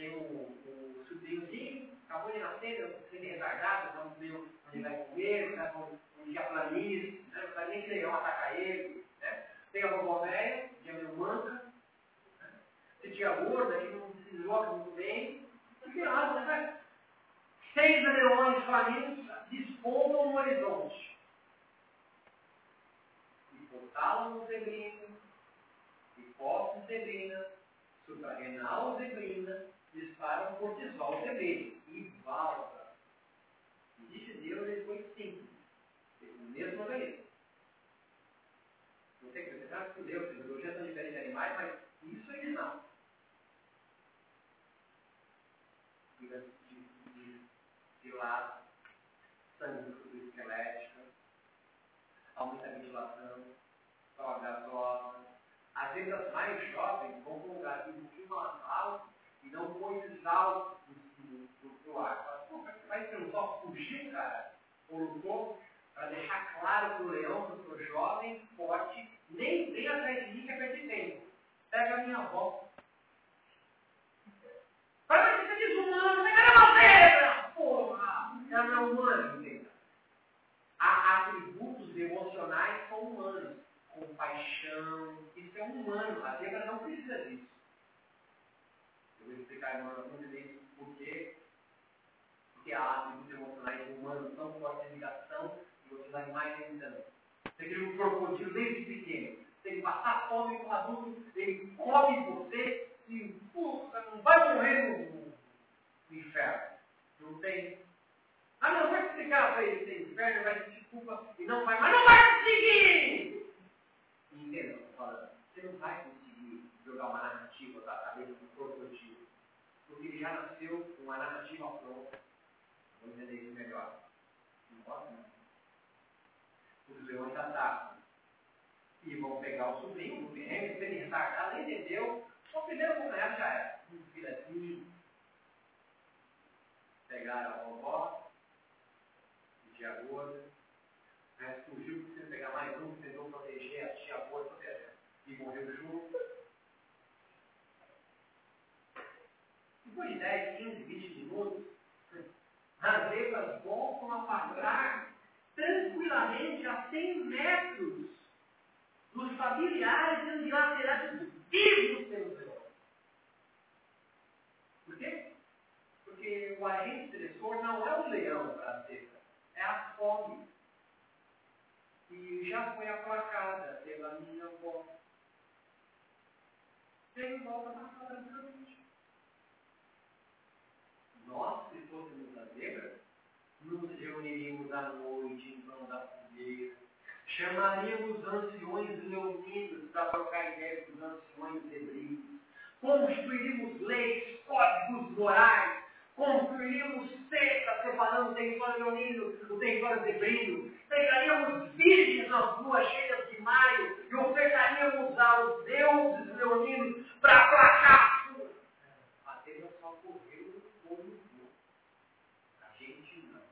Tem o, o sobrinhozinho, acabou de nascer, sendo retardado, não viu onde vai comer, sabe onde a planície, né? não sabe nem que leão ataca ele. Né? Tem a vovó velha, que é meio manca. Né? Tem tia gorda, que não se desloca muito bem. E tem né? Seis leões famintos despontam no horizonte. Hipotálamo zebrina, hipófise zebrina, suprarrenal zebrina, disparam cortisol zebrina. E volta. Existe Deus, ele foi simples. O mesmo organismo. Não sei que você sabe que Deus, biologia são diferentes de animais, mas isso eles não. Vida de, de, de lado, sangue esquelética, aumenta a ventilação, sobe gasosa. As vendas mais jovens vão para um lugar um pouquinho mais alto não esses altos no ar. Vai ser um só fugir, cara? Ou lutou para deixar claro para o leão que eu sou jovem, forte, nem vem atrás de mim que é perder tempo. Pega a minha avó. Para ser desumano, você uma zebra! Porra! Ela não é humana, entenda. Há atributos emocionais são humanos. Compaixão, isso é humano. A zebra não precisa disso. Eu vou explicar uma vezes por quê. Porque há atributos emocionais humanos tão fortes de ligação e outros animais nem tanto. Você cria um crocodilo desde pequeno. Tem que passar fome com adulto, ele come você e puxa, não vai morrer no, no inferno. Não tem. Ah, não, vai explicar para ele tem inferno, vai se desculpa e não vai, mas não vai conseguir! Entenda o que eu falando? Você não vai conseguir jogar uma narrativa da cabeça do crocodilo. Porque ele já nasceu com uma narrativa pronta. Vou entender isso melhor. Não pode, não. Os leões atacam. E vão pegar o sobrinho, o terreno, se ele entendeu. O primeiro acompanhado já era. Um filhotinho. Pegaram a vovó, a tia gorda. O resto fugiu, precisou pegar mais um, tentou proteger a tia gorda, e morreu junto. Depois de 10, 15, 20 minutos, as voltam a passar tranquilamente a 100 metros dos familiares sendo dilacerados vivos pelos leões. Por quê? Porque o agente estressor não é o leão para a zebra, é a fome. E já foi aplacada pela minha avó. Veio volta para casa tranquilamente. Nós, se fôssemos a zebra, nos reuniríamos à noite em torno da fogueira, chamaríamos os anciões leoninos para trocar ideias com os anciões zebrinos, construiríamos leis, códigos morais, construiríamos secas separando o território leonino do território zebrino, pegaríamos virgens nas ruas cheias de maio e ofertaríamos aos deuses leoninos para aplacar a zebra só correu no fogo A gente não.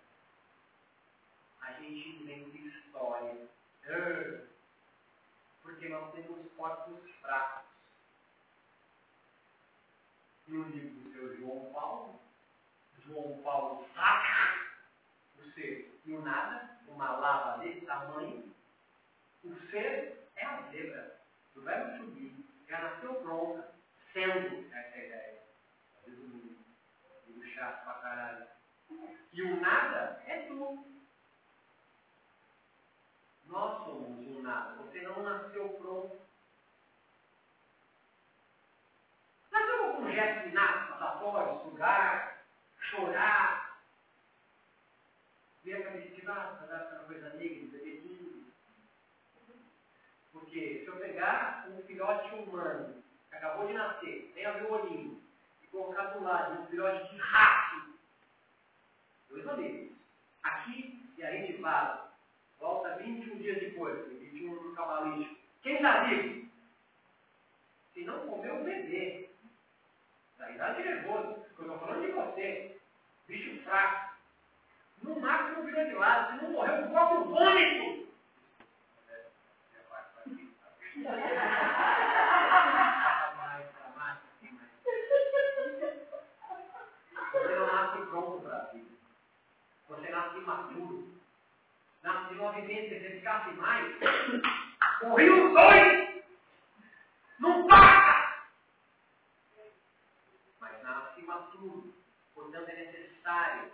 A gente história. Porque nós temos corpos fracos. E o livro do seu João Paulo, João Paulo saca o ser e o nada, uma lava desse tamanho. O ser é a zebra do verbo subir, já nasceu pronta, sendo essa é ideia. Resumindo, digo chato pra caralho. E o nada é tu. Nós somos um nada. Você não nasceu pronto. Nasceu com um gesto inato, passatório, sugar, chorar, ver a cabeça de baixo, andar com coisa negra, bebezinho. Porque se eu pegar um filhote humano que acabou de nascer, tem a ver o olhinho, e colocar do lado de um filhote de rato, dois olhinhos. Aqui, e a gente fala, volta 21 dias depois, 21 no cabalístico. Quem está vivo? Se não comeu o bebê. Da idade nervosa. Eu estou falando de você. Bicho fraco. No máximo virou de lado. Se não morreu, o próprio vômito. Você nasce pronto para a vida. Você nasce imaturo. De uma vivência, se ficasse mais, morriam os dois! Não passa! Mas nasce imaturo. Portanto, é necessário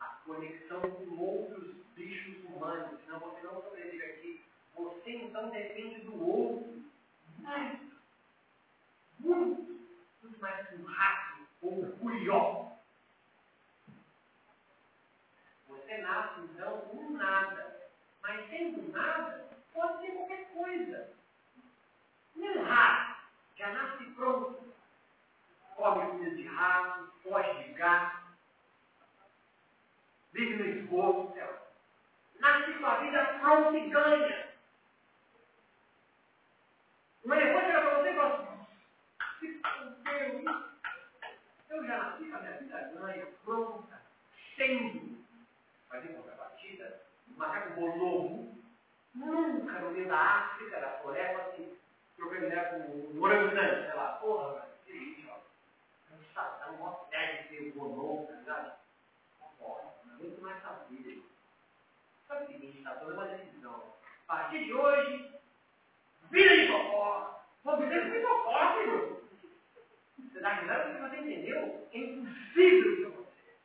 a conexão com outros bichos humanos, senão você não sobrevive aqui. Você então depende do outro. Muito. Muito. Muito mais que um rato ou um curió. Você nasce então com nada. Mas sendo nada, pode ser qualquer coisa. Um rato já nasce pronto. Come comida de rato, foge de gato, vive no esgoto, céu. Nasce com a vida pronta e ganha. Um elefante chega para você e fala assim, Deus, eu já nasci com a minha vida ganha, pronta, sendo. Mas em contrapartida, o macaco bonobo nunca no meio da África, da floresta, assim, trocando ideia com um orangotango, sei lá, porra, mano, que isso, ó. Cansadão, mó deve ser bonobo, tá ligado? Porra, muito mais sabida. Sabe o seguinte, tá toda uma decisão. A partir de hoje, vida de fofó. Vou viver com fofó, filho. Você Na verdade, o que você entendeu é impossível para você.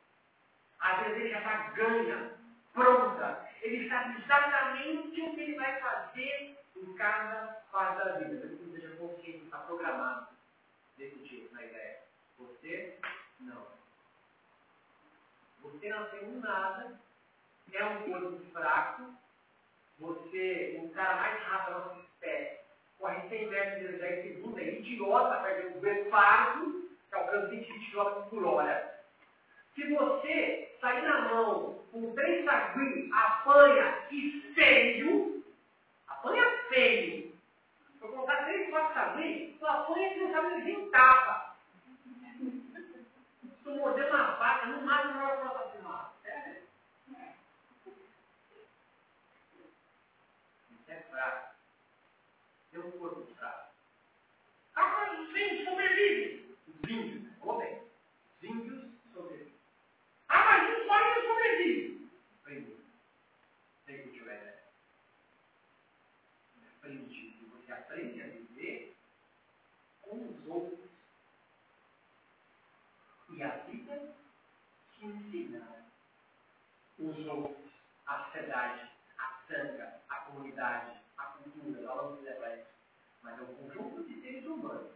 Às vezes ele já está ganha, pronta. Ele sabe exatamente o que ele vai fazer em cada fase da vida. Ele seja consciente, está programado desse tipo, na ideia. Você, não. Você nasceu um nada, é um corpo fraco, você, o cara mais rápido da nossa espécie, corre 100 metros de 10 segundos, é idiota, perde um guepardo, que alcança 20 km por hora. Se você sair na mão com três sagui, apanha e feio, apanha feio. Se eu colocar três, quatro sagui, tu apanha e não sabe nem tapa. Se tu morder uma vaca, não vai assassinar. Sério? Isso é fraco. Seu corpo fraco. Ah, mas os índios sobrevivem. Os índios, vou bem. Os índios sobrevivem. Ah, mas os índios sobrevivem. Aprendi. Tem que tiver ideia. Aprendi. Você aprende a viver com os outros. E a vida te ensina outros, a sociedade, a sanga, a comunidade, a cultura, nós vamos levar isso. Mas é um conjunto de seres humanos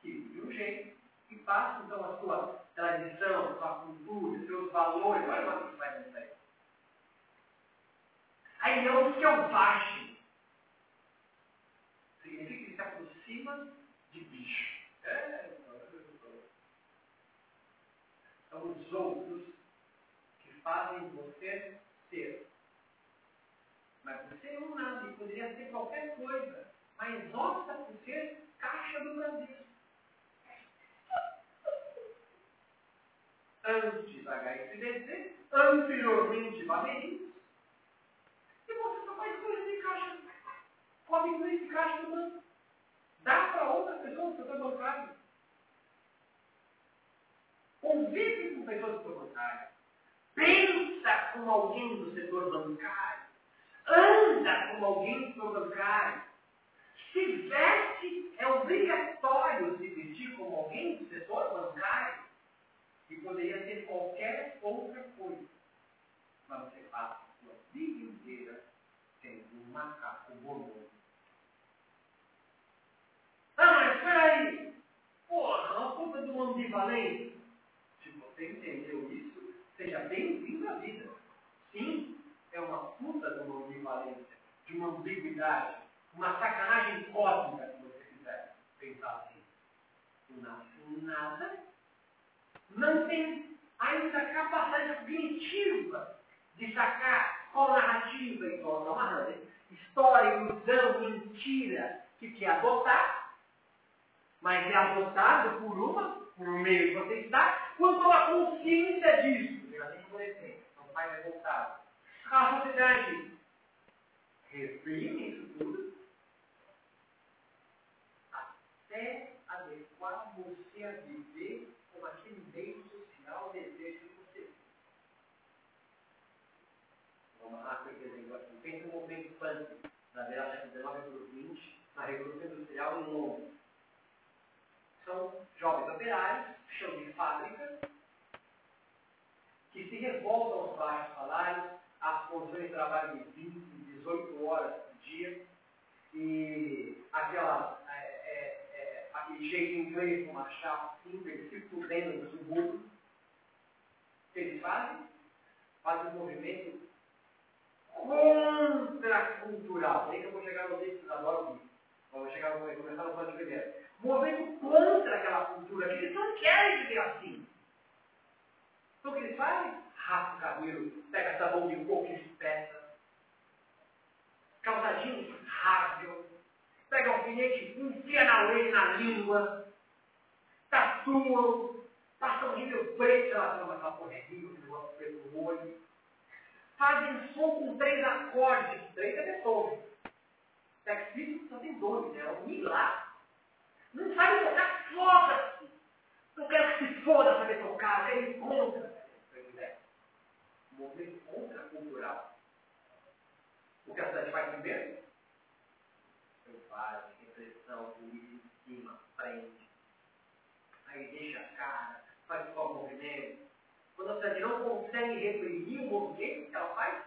que de um jeito que passam então a sua tradição, sua cultura, seus valores, olha o que faz isso aí. Aí não que eu baixe. Significa que se aproxima de bicho. É, são os outros que fazem você ser. Mas você é um nada e poderia ser qualquer coisa. Mas opta por ser caixa do Brasil. Antes HSBC, anteriormente Bamerindos. E você só faz coisa de caixa. Come coisa de caixa do banco. Dá para outras pessoas do setor bancário. Convive com pessoas do setor bancário. Pensa com alguém do setor bancário. Anda com alguém do setor bancário. Se veste, é obrigatório se vestir como alguém do setor bancário. E poderia ser qualquer outra coisa. Mas você passa a sua vida inteira sendo um macaco bonobo. Ah, mas peraí! Porra, uma de uma ambivalência. Se você entendeu isso, seja bem-vindo à vida. Sim, é uma puta de uma ambivalência, de uma ambiguidade, uma sacanagem cósmica, se você quiser pensar assim. Não nasce nada, não tem ainda capacidade cognitiva de sacar qual narrativa e qual não narrativa, história, ilusão, mentira que quer adotar, mas é adotado por uma, por um meio que você está, quando a consciência disso, já tem adolescente, não vai revoltado. A sociedade reprime isso tudo até adequar você a viver com aquele meio social desejo que você. Vamos lá, por exemplo. Pensa no movimento punk, na verdade, século XIX para 20, na Revolução Industrial em Londres. São jovens operários, chão de fábrica, que se revoltam aos baixos salários, às condições de trabalho de 20, 18 horas por dia, e aquela, é, é, é, aquele jeito inglês com uma chapa simples, eles ficam por dentro do subúrbio. O que eles fazem? Fazem um movimento contracultural. Aí que eu vou chegar no texto da Dora Vou chegar no começar no plano primeiro. Movimento contra aquela cultura, que eles não querem viver assim. Então o que eles fazem? Raspa o cabelo, pega de coco e espeta. Calçadinhos rasgam. Pega o alfinete, enfia na orelha na língua. Tatuam. Passam rímel preto, ela chama porra é rímel, negócio preto no olho. Fazem som com três acordes, três é Beethoven. Sexismo só tem dois, é um milagre. Não sabe tocar, foda-se. Não quero que se foda saber tocar, eu quero ir contra. Movimento contracultural. O que a cidade faz primeiro? Selvagem, repressão, polícia em cima, prende. aí deixa a cara, faz o movimento. Quando a cidade não consegue reprimir o movimento que ela faz,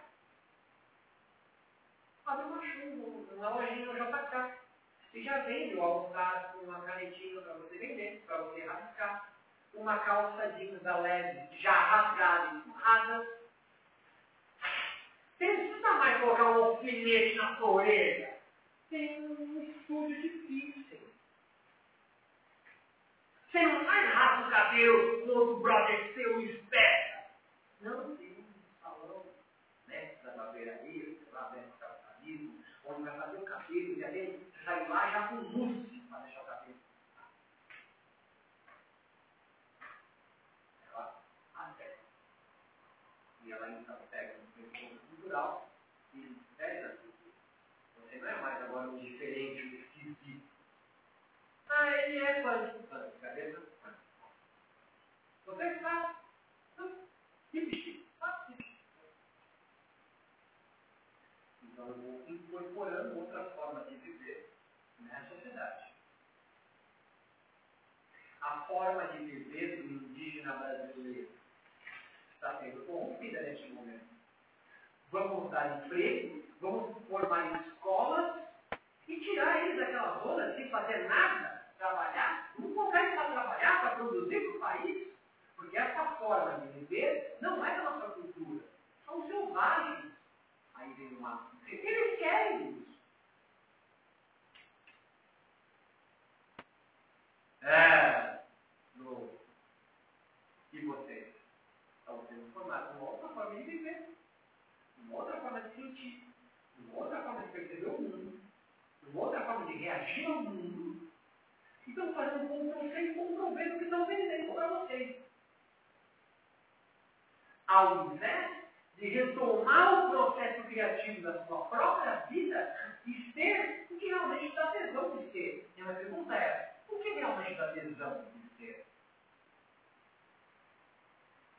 abre uma chuva, uma lojinha no JK. E já vende o almoçado com uma canetinha para você vender, para você rasgar. Uma calça jeans da leve já rasgada e empurrada. Você não precisa mais colocar um alfinete na sua orelha. Tem um estúdio difícil. Você não faz rasga o cabelo, o outro brother seu espeta. Não tem um salão né, da barbearia, sei lá, dentro do capitalismo, onde vai fazer o cabelo e aí sai lá já com mousse para deixar o cabelo. Ela até. E ela então pega um cultural e tudo. Você não é mais agora um diferente, um esquisito. Ah, ele é pânico. Pânico, cabeça? Pânico. Você está. Que bicho. Então eu vou incorporando outras formas de viver na sociedade. A forma de viver do indígena brasileiro está sendo corrompida neste momento. Vamos dar emprego, vamos formar escolas e tirar eles daquela zona sem fazer nada, trabalhar. Vamos colocar eles para trabalhar, para produzir para o país. Porque essa forma de viver não é da nossa cultura. São selvagens. Aí vem uma. Eles querem isso. É. No. E vocês? Estão sendo formados uma outra forma de viver. Uma outra forma de sentir. Uma outra forma de perceber o mundo. Uma outra forma de reagir ao mundo. E estão fazendo um Ctrl-C e Ctrl-V do que estão vendendo para vocês. Ao invés de retomar o processo criativo da sua própria vida e ser o que realmente dá tesão de ser. E a pergunta é, o que realmente dá tesão de ser?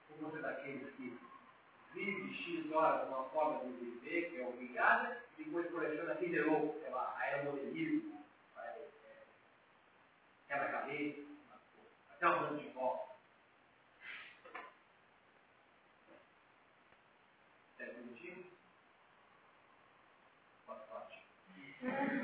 Ou você daqueles que vive X horas uma forma de viver que é obrigada e depois coleciona Kinder Ovo, sei lá, aeromodelismo, quebra-cabeça, até um ano de volta. Posso falar?